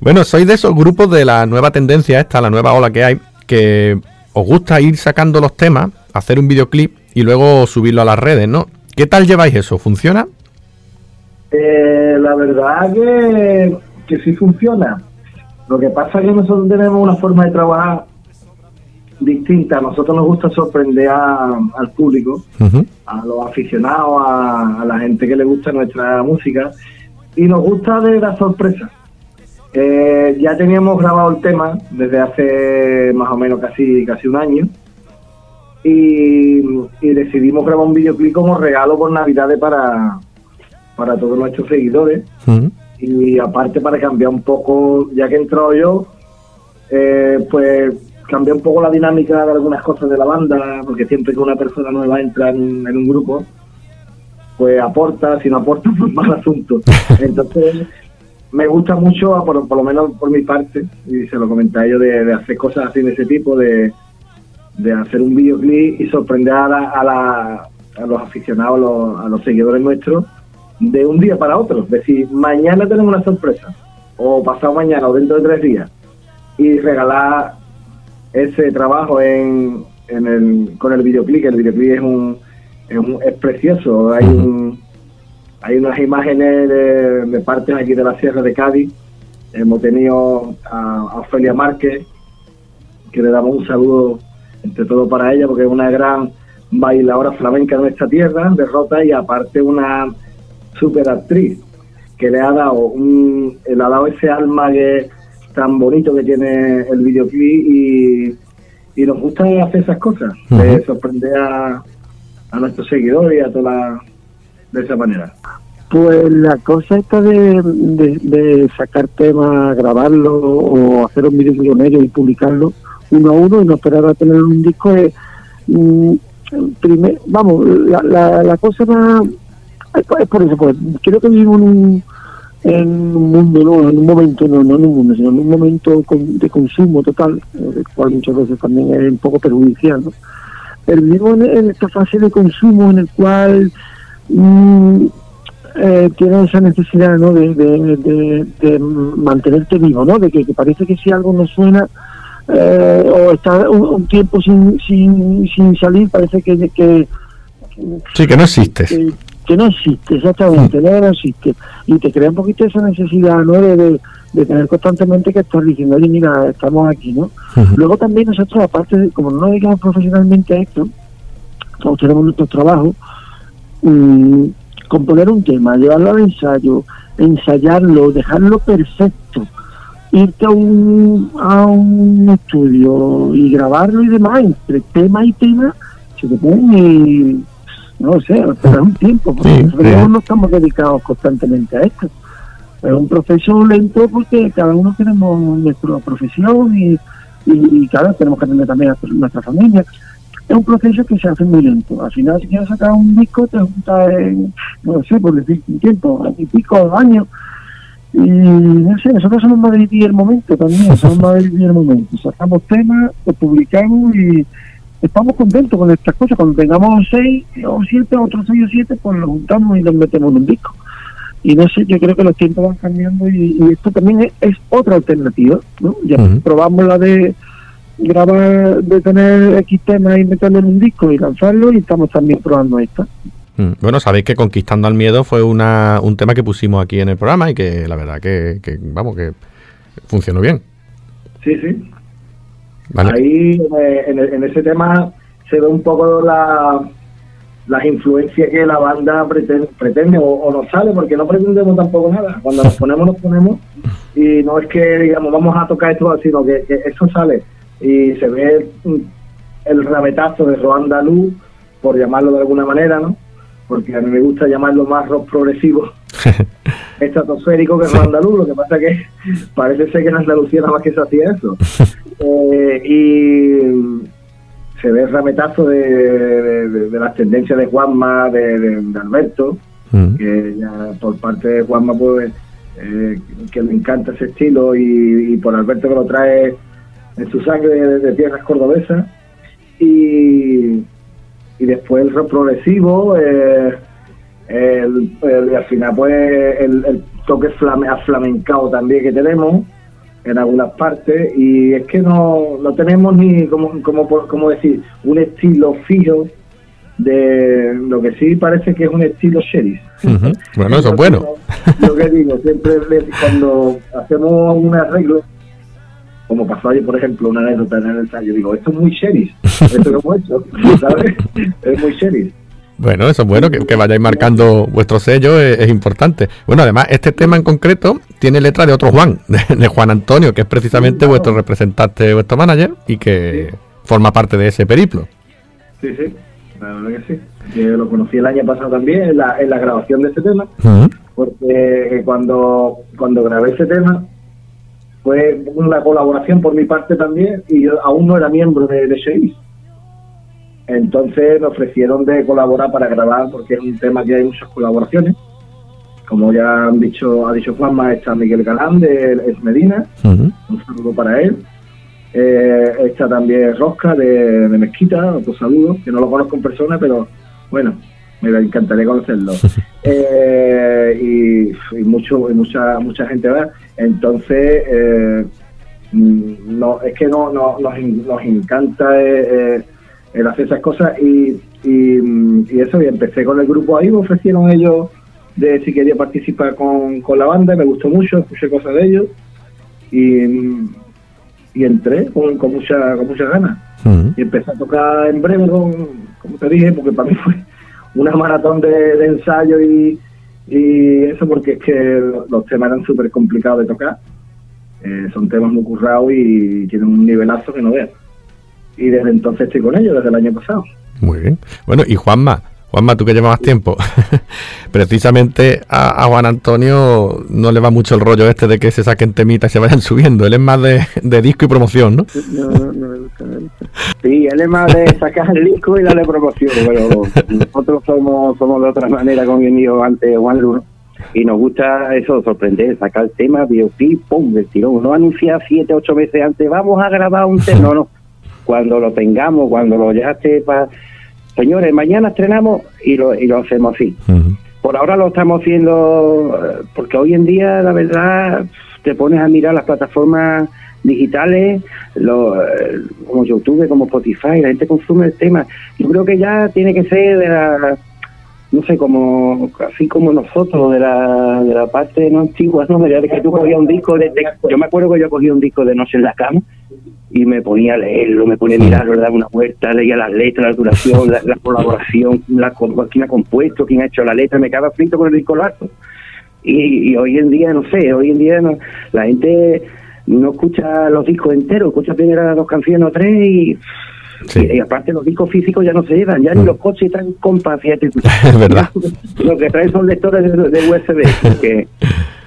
Bueno, soy de esos grupos de la nueva tendencia esta, la nueva ola que hay, que os gusta ir sacando los temas, hacer un videoclip y luego subirlo a las redes, ¿no? ¿Qué tal lleváis eso? ¿Funciona? Eh, la verdad que, que sí funciona. Lo que pasa es que nosotros tenemos una forma de trabajar distinta. A nosotros nos gusta sorprender a, al público, uh -huh. a los aficionados, a, a, la gente que le gusta nuestra música y nos gusta de la sorpresa. Eh, ya teníamos grabado el tema desde hace más o menos casi casi un año y, y decidimos grabar un videoclip como regalo por Navidades para, para todos nuestros seguidores uh -huh. y aparte para cambiar un poco, ya que he entrado yo, eh, pues cambiar un poco la dinámica de algunas cosas de la banda, porque siempre que una persona nueva entra en, en un grupo, pues aporta, si no aporta, pues mal asunto. Entonces me gusta mucho, por, por, lo menos por mi parte, y se lo comenté a ellos, de, de, hacer cosas así de ese tipo, de, de hacer un videoclip y sorprender a, la, a, la, a los aficionados, a los, a los, seguidores nuestros, de un día para otro. Es decir, mañana tenemos una sorpresa, o pasado mañana, o dentro de tres días, y regalar ese trabajo en, en el, con el videoclip, el videoclip es un, es, un, es precioso, hay un hay unas imágenes de, de, partes aquí de la Sierra de Cádiz. Hemos tenido a, a, Ofelia Márquez, que le damos un saludo entre todo para ella, porque es una gran bailadora flamenca de nuestra tierra, de Rota, y aparte una super actriz que le ha dado un, le ha dado ese alma que tan bonito que tiene el videoclip y, y nos gusta hacer esas cosas, uh -huh. de sorprender a, a nuestros seguidores y a toda la de esa manera? Pues la cosa esta de, de, sacar temas, grabarlo o hacer un vídeo con ellos y publicarlo uno a uno y no esperar a tener un disco es, mm, vamos, la, la, la, cosa más es por eso, pues creo que vivimos en un, en un mundo, no, en un momento, no, no en un mundo, sino en un momento de consumo total, el cual muchas veces también es un poco perjudicial, ¿no? pero en esta fase de consumo en el cual mm, eh, tienes esa necesidad ¿no? de, de- de- de mantenerte vivo, ¿no? de que, que parece que si algo no suena eh, o está un, un tiempo sin, sin, sin salir, parece que, que, Sí, que no existes. que, que no existe, exactamente, no, no existe. Y te crea un poquito esa necesidad, ¿no? De, de, de tener constantemente que estar diciendo, oye, mira, estamos aquí, ¿no? Luego también nosotros, aparte, de, como no nos dedicamos profesionalmente a esto, todos tenemos nuestro trabajo, mm, componer un tema, llevarlo al ensayo, ensayarlo, dejarlo perfecto, irte a un, a un estudio y grabarlo y demás, entre tema y tema, se te pone, no sé, esperar un tiempo, porque nosotros sí. no estamos dedicados constantemente a esto. Es un proceso lento porque cada uno tenemos nuestra profesión y, y, y, claro, tenemos que atender también a nuestra familia. Es un proceso que se hace muy lento. Al final, si quieres sacar un disco, te juntas en, no sé, por decir un tiempo, año y pico, dos años. Y no sé, nosotros somos de vivir el momento también, somos de vivir el momento. Sacamos temas, los publicamos y estamos contentos con estas cosas. Cuando tengamos seis o siete, otros seis o siete, pues los juntamos y los metemos en un disco. Y no sé, yo creo que los tiempos van cambiando y, y esto también es, es otra alternativa. ¿no? Ya probamos la de grabar, de tener X temas y meterlo en un disco y lanzarlo y estamos también probando esta. Mm, Bueno, sabéis que Conquistando al Miedo fue una, un tema que pusimos aquí en el programa y que la verdad que, que, vamos, que funcionó bien. Sí, sí. ¿vale? Ahí eh, en, en ese tema se ve un poco la, las influencias que la banda pretende, pretende o, o nos sale, porque no pretendemos tampoco nada. Cuando nos ponemos, nos ponemos y no es que digamos vamos a tocar esto, sino que, que eso sale y se ve mm, el rametazo de rock andaluz, por llamarlo de alguna manera, ¿no? Porque a mí me gusta llamarlo más rock progresivo estratosférico que rock andaluz, lo que pasa que parece ser que en Andalucía nada más que se hacía eso. Eh, y se ve el rametazo de, de- de- de las tendencias de Juanma, de, de- de Alberto, Mm. que ya por parte de Juanma pues eh, que le encanta ese estilo y, y por Alberto que lo trae en su sangre de, de tierras cordobesas y, y después el rock progresivo eh, el, el- y al final pues el, el toque flame, aflamencado también que tenemos en algunas partes y es que no, no tenemos ni como, como, decir un estilo fijo de lo que sí parece que es un estilo sheriff. Bueno, eso es bueno. lo que digo, siempre cuando hacemos un arreglo, como pasó ayer, por ejemplo, una anécdota en el ensayo, digo, esto es muy sheriff, esto que hemos hecho, ¿sabes? Es muy sheriff. Bueno, eso es bueno, que, que vayáis marcando vuestro sello es, es importante. Bueno, además, este tema en concreto tiene letra de otro Juan, de, de Juan Antonio, que es precisamente vuestro representante, vuestro manager, y que forma parte de ese periplo. Sí, sí, la verdad que sí. Que lo conocí el año pasado también en la, en la grabación de ese tema, porque cuando, cuando grabé ese tema fue una colaboración por mi parte también y yo aún no era miembro de, de Sheriff. Entonces me ofrecieron de colaborar para grabar porque es un tema que hay muchas colaboraciones. Como ya han dicho, ha dicho Juanma, está Miguel Galán de Es Medina, un saludo para él. Eh, está también Rosca de, de Mezquita, otro saludo, que no lo conozco en persona, pero bueno, me encantaría conocerlo. Eh, y, y mucho, y mucha mucha gente va. Entonces, eh, mm, no, es que no, no nos, nos encanta eh, eh, el hacer esas cosas y, y, mm, y eso, y empecé con el grupo ahí, me ofrecieron ellos de si quería participar con, con la banda, y me gustó mucho, escuché cosas de ellos y, mm, y entré con, con mucha con muchas ganas y empecé a tocar en breve, con, como te dije, porque para mí fue una maratón de, de ensayo y, y eso porque es que los temas eran súper complicados de tocar. Eh, son temas muy currados y tienen un nivelazo que no veas. Y desde entonces estoy con ellos, desde el año pasado. Muy bien. Bueno, y Juanma, Juanma, tú que llevas más tiempo, precisamente a, a Juan Antonio no le va mucho el rollo este de que se saquen temitas y se vayan subiendo. Él es más de, de disco y promoción, ¿no? No, no, no me gusta, no me gusta. Sí, él es más de sacar el disco y darle promoción, pero nosotros somos somos de otra manera, como bien dijo antes Juan Luno, y nos gusta eso, sorprender, sacar el tema, videoclip, pum, del tirón. No anunciar siete, ocho meses antes, vamos a grabar un tema, no, no. cuando lo tengamos, cuando lo ya esté para... Señores, mañana estrenamos y lo, y lo hacemos así. Por ahora lo estamos haciendo eh, porque hoy en día, la verdad, te pones a mirar las plataformas digitales, lo, eh, como YouTube, como Spotify, la gente consume el tema. Yo creo que ya tiene que ser de la, no sé, como así como nosotros, de la, de la parte no antigua, ¿no? De que tú cogías un disco, de, de- yo me acuerdo que yo cogía un disco de Noche en la cama y me ponía a leerlo, me ponía a mirarlo, le daba una vuelta, leía las letras, la duración, la, la colaboración, la, quién ha compuesto, quién ha hecho la letra, me quedaba frito con el disco largo. Y, y hoy en día, no sé, hoy en día la gente no escucha los discos enteros, escucha primero dos canciones o tres y, y, y aparte los discos físicos ya no se llevan, ya ni los coches traen compas, fíjate. Es verdad. Lo que traen son lectores de, de USB. porque-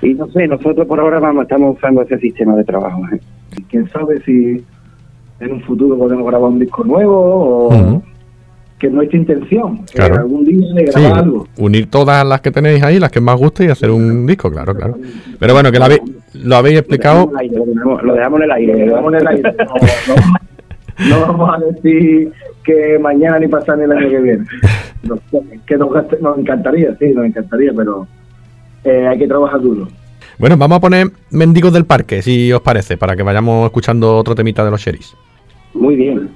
y no sé, nosotros por ahora vamos, estamos usando ese sistema de trabajo. ¿eh? quién sabe si en un futuro podemos grabar un disco nuevo o Ujú. que es nuestra intención, que Claro. algún día de Sí, grabar algo. unir todas las que tenéis ahí, las que más guste y hacer un disco, claro, claro. Pero bueno, que lo habéis, lo habéis explicado. Lo dejamos, lo dejamos en el aire. Lo dejamos en el aire. No, no- no vamos a decir que mañana ni pasar ni el año que viene. Nos- que nos, nos encantaría, sí, nos encantaría, pero eh, hay que trabajar duro. Bueno, vamos a poner Mendigos del Parque, si os parece, para que vayamos escuchando otro temita de los Sheris. Muy bien.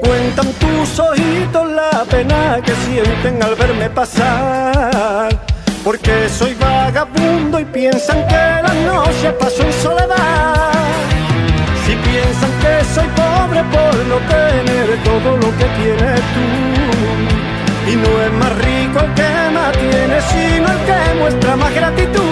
Cuentan tus ojitos la pena que sienten al verme pasar. Porque soy vagabundo y piensan que la noche paso en soledad. Si piensan que soy pobre por no tener todo lo que tienes tú. Y no es más rico el que más tiene, sino el que muestra más gratitud.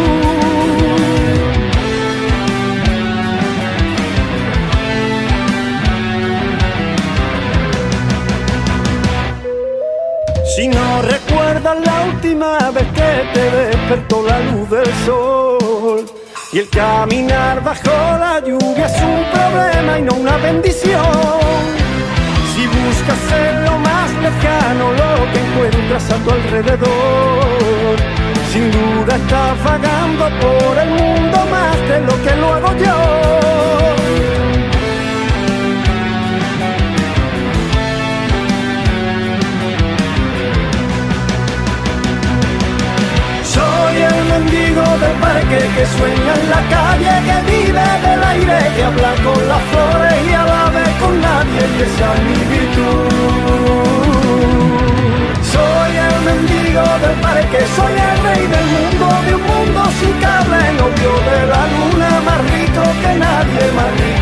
La última vez que te despertó la luz del sol y el caminar bajo la lluvia es un problema y no una bendición. Si buscas en lo más lejano lo que encuentras a tu alrededor, sin duda estás vagando por el mundo más de lo que lo hago yo. Del parque que sueña en la calle, que vive del aire, que habla con las flores y a la vez con nadie, y esa es mi virtud. Soy el mendigo del parque, soy el rey del mundo, de un mundo sin cable, novio de la luna, más rico que nadie. habla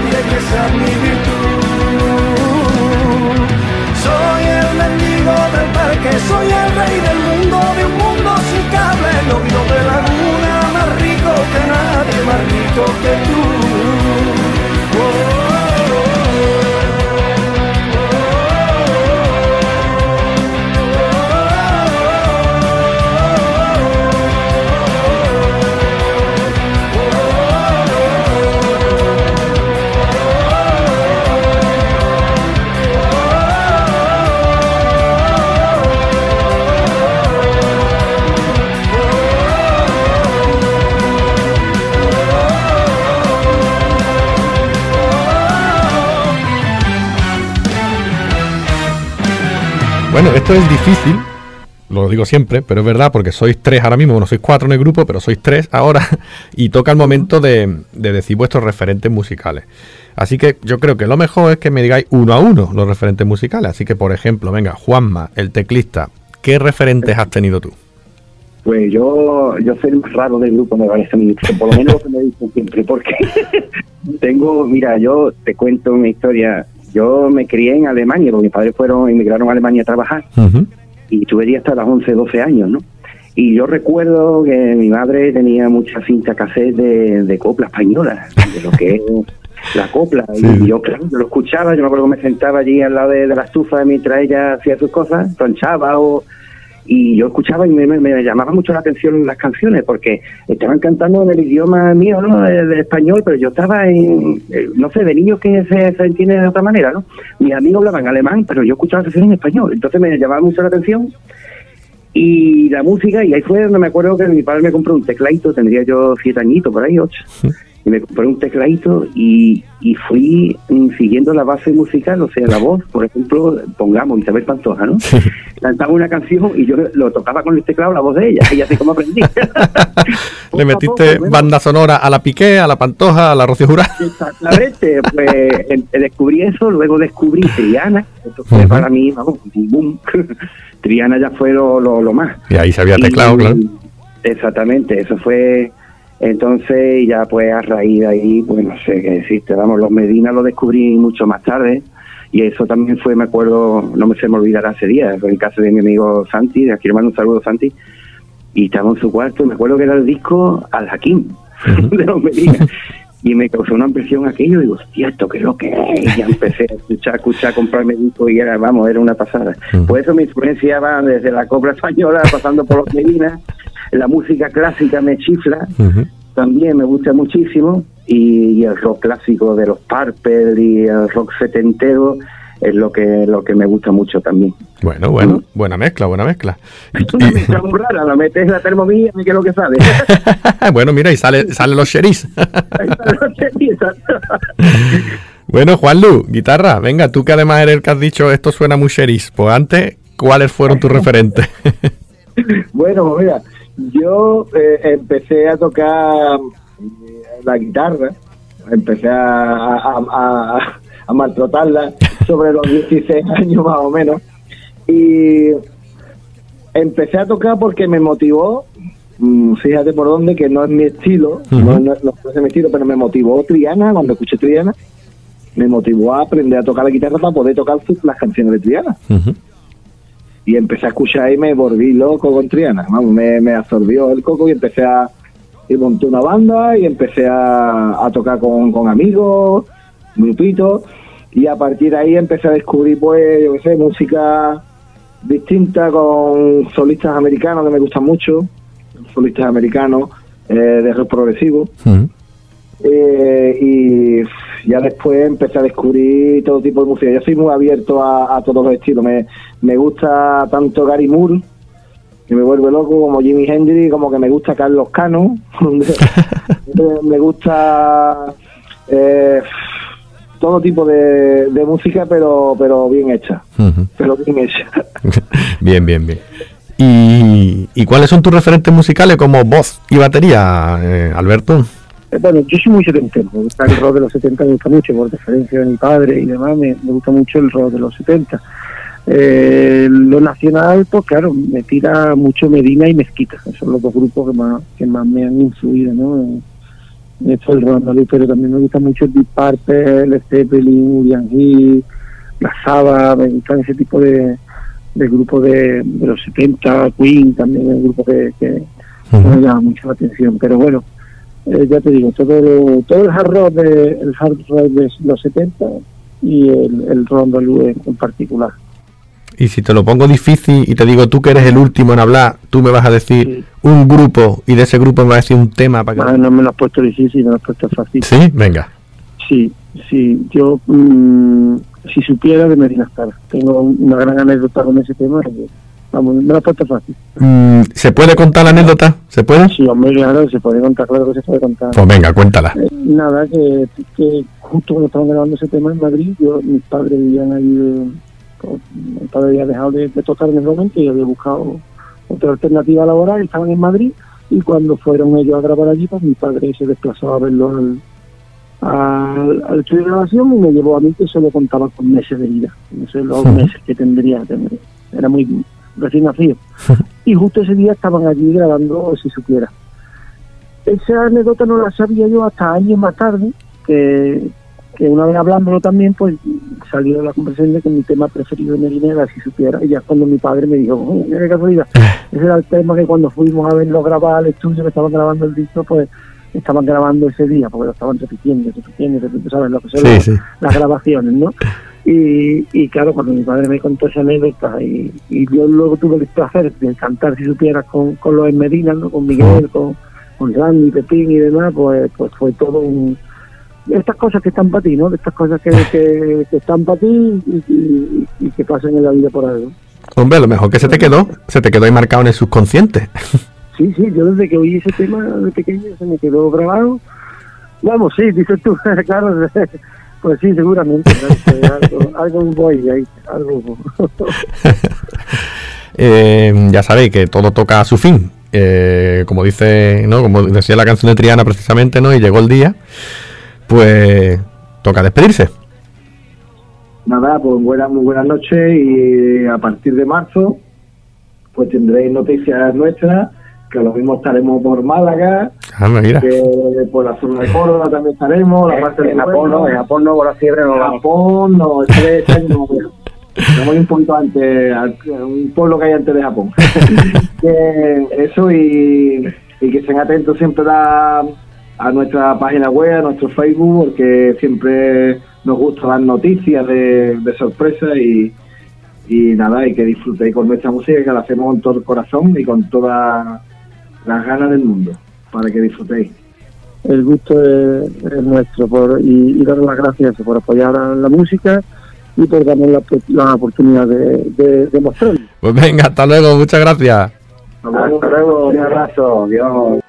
nadie que sea mi virtud. Soy el mendigo del parque, soy el rey del mundo, de un mundo sin cable, novio de la luna, más rico que nadie, más rico que tú. Bueno, esto es difícil, lo digo siempre, pero es verdad porque sois tres ahora mismo, bueno, sois cuatro en el grupo, pero sois tres ahora y toca el momento de, de decir vuestros referentes musicales. Así que yo creo que lo mejor es que me digáis uno a uno los referentes musicales. Así que, por ejemplo, venga, Juanma, el teclista, ¿qué referentes has tenido tú? Pues yo, yo soy el raro del grupo, me parece por lo menos lo que me dicen siempre, porque tengo, mira, yo te cuento una historia, yo me crié en Alemania, porque mis padres fueron, emigraron a Alemania a trabajar, y tuve hasta los 11, 12 años, ¿no? Y yo recuerdo que mi madre tenía muchas cintas cassette de, de copla española, de lo que es la copla. Y yo, claro, yo lo escuchaba, yo me acuerdo que me sentaba allí al lado de, de la estufa mientras ella hacía sus cosas, tronchaba o... Y yo escuchaba y me, me, llamaba mucho la atención las canciones porque estaban cantando en el idioma mío, ¿no? El, español, pero yo estaba en, eh, no sé, de niño que se, entiende de otra manera, ¿no? Mis amigos hablaban alemán, pero yo escuchaba canciones en español. Entonces me llamaba mucho la atención y la música, y ahí fue donde me acuerdo que mi padre me compró un tecladito, tendría yo siete añitos, por ahí, ocho. Y me compré un tecladito y, y fui siguiendo la base musical, o sea, la voz, por ejemplo, pongamos Isabel Pantoja, ¿no? Cantaba una canción y yo lo tocaba con el teclado, la voz de ella, y así como aprendí. Le metiste banda sonora a la Piqué, a la Pantoja, a la Rocío Jurá. Exactamente, pues eh, descubrí eso, luego descubrí Triana, eso fue para mí, vamos, boom. Triana ya fue lo, lo, lo más. Y ahí se había teclado, claro. Exactamente, eso fue entonces ya pues a raíz de ahí, pues no sé qué decirte, vamos, los Medina lo descubrí mucho más tarde y eso también fue, me acuerdo, no me se me olvidará ese día, fue en casa de mi amigo Santi, de aquí le mando un saludo Santi, y estaba en su cuarto, me acuerdo que era el disco Al Hakim de los Medina. Y me causó una impresión aquello, y digo, ¿esto qué es lo que es? Y ya empecé a escuchar, escuchar, comprarme discos y era, vamos, era una pasada. Por eso mi influencia va desde la copla española, pasando por los Medina, la música clásica me chifla, también me gusta muchísimo, y, y el rock clásico de los Purple y el rock setentero es lo que, lo que me gusta mucho también. Bueno, bueno, buena mezcla, buena mezcla. Es una mezcla muy rara, la metes en la termomía y que lo que sabe. bueno, mira, y sale, salen los sheris. bueno, Juanlu, guitarra, venga, tú que además eres el que has dicho esto suena muy sheris. Pues antes, ¿cuáles fueron tus referentes? Bueno, pues mira, yo eh, empecé a tocar eh, la guitarra, empecé a, a, a- a maltratarla sobre los 16 años más o menos. Y empecé a tocar porque me motivó, mm, fíjate por dónde, que no es mi estilo, no, no- no es mi estilo, pero me motivó Triana, cuando escuché Triana, me motivó a aprender a tocar la guitarra para poder tocar las canciones de Triana y empecé a escuchar y me volví loco con Triana. Me, me absorbió el coco y empecé a. Y monté una banda y empecé a, a tocar con, con amigos, grupitos. Y a partir de ahí empecé a descubrir, pues, yo qué sé, música distinta con solistas americanos que me gustan mucho, solistas americanos eh, de rock progresivo. Eh, y ya después empecé a descubrir todo tipo de música. Yo soy muy abierto a, a todos los estilos. Me, me gusta tanto Gary Moore, que me vuelve loco, como Jimi Hendrix, como que me gusta Carlos Cano. me gusta eh, todo tipo de, de música, pero pero bien hecha. Pero bien hecha. bien, bien, bien. ¿Y, y cuáles son tus referentes musicales como voz y batería, eh, Alberto? Eh, Bueno, yo soy muy setentero, me gusta el rock de los 70, me gusta mucho, por deferencia de mi padre y demás, me, me gusta mucho el rock de los 70. Eh, lo nacional, pues claro, me tira mucho Medina y Mezquita, esos son los dos grupos que más, que más me han influido, ¿no? En, Esto es el Rondalú, pero también me gusta mucho el Deep Purple, el Zeppelin, Urian Heep, la Saba, me gustan ese tipo de, de grupos de, de los 70, Queen también es un grupo que, que me llama mucho la atención. Pero bueno, eh, ya te digo, todo, lo- todo el hard rock de, el hard rock de los 70 y el, el Rondalú en, en particular. Y si te lo pongo difícil y te digo tú que eres el último en hablar, tú me vas a decir un grupo y de ese grupo me vas a decir un tema para que... Ah, no me lo has puesto difícil, me lo has puesto fácil. Sí, venga. Sí, sí, yo mm, si supiera de Medina Star, tengo una gran anécdota con ese tema. y, Vamos, me has puesto fácil. Mm, ¿Se puede contar la anécdota? ¿Se puede? Sí, hombre, claro, se puede contar, claro que se puede contar. Pues venga, cuéntala. Eh, nada, que, que justo cuando estaban grabando ese tema en Madrid, yo, mis padres vivían ahí, mi padre había dejado de, de tocar en el momento y había buscado otra alternativa laboral, estaban en Madrid y cuando fueron ellos a grabar allí, pues mi padre se desplazó a verlo al, al, al estudio de grabación y me llevó a mí que solo contaba con meses de vida, no sé los meses que tendría, tendría. era muy recién nacido. y justo ese día estaban allí grabando Si Supiera. Esa anécdota no la sabía yo hasta años más tarde, que, que una vez hablándolo también, pues salió la conversación de que mi tema preferido de Medina era Si Supiera, y ya cuando mi padre me dijo, "Oh, mira qué casualidad, ese era el tema que cuando fuimos a verlo grabar al estudio, que estaban grabando el disco, pues estaban grabando ese día, porque lo estaban repitiendo, repitiendo, repitiendo, ¿sabes? Lo que son Sí, las- sí. las grabaciones, ¿no? Y, y claro, cuando mi padre me contó esa anécdota y, y yo luego tuve el placer de cantar, si supieras, con, con los en Medina, ¿no? Con Miguel, con, con Randy, Pepín y demás, pues, pues fue todo un... Estas cosas que están para ti, ¿no? Estas cosas que, que, que están para ti y, y- y que pasan en la vida por algo. Hombre, a lo mejor que se te quedó, se te quedó ahí marcado en el subconsciente. Sí, sí, yo desde que oí ese tema de pequeño se me quedó grabado. Vamos, sí, dices tú, claro, pues sí, seguramente. ¿no? algo, algo voy ahí, algo. Eh, ya sabéis que todo toca a su fin. Eh, como dice, ¿no? Como decía la canción de Triana precisamente, ¿no? Y llegó el día. Pues toca despedirse. Nada, pues buenas, muy buenas noches y a partir de marzo pues tendréis noticias nuestras, que lo mismo estaremos por Málaga, Ah, mira. que por la zona de Córdoba también estaremos, la En- parte de Japón no, en Japón no, por la fiebre no. Japón no, este este no, Estamos un poquito antes, un pueblo que hay antes de Japón. Que eso y, y que estén atentos siempre a, a nuestra página web, a nuestro Facebook, porque siempre nos gusta dar noticias de, de sorpresa y, y nada, y que disfrutéis con nuestra música, que la hacemos con todo el corazón y con todas las ganas del mundo, para que disfrutéis. El gusto es, es nuestro por, y, y dar las gracias por apoyar a la música y por darnos la, la oportunidad de, de, de mostrarlo. Pues venga, hasta luego, muchas gracias. Hasta luego, un abrazo, Dios.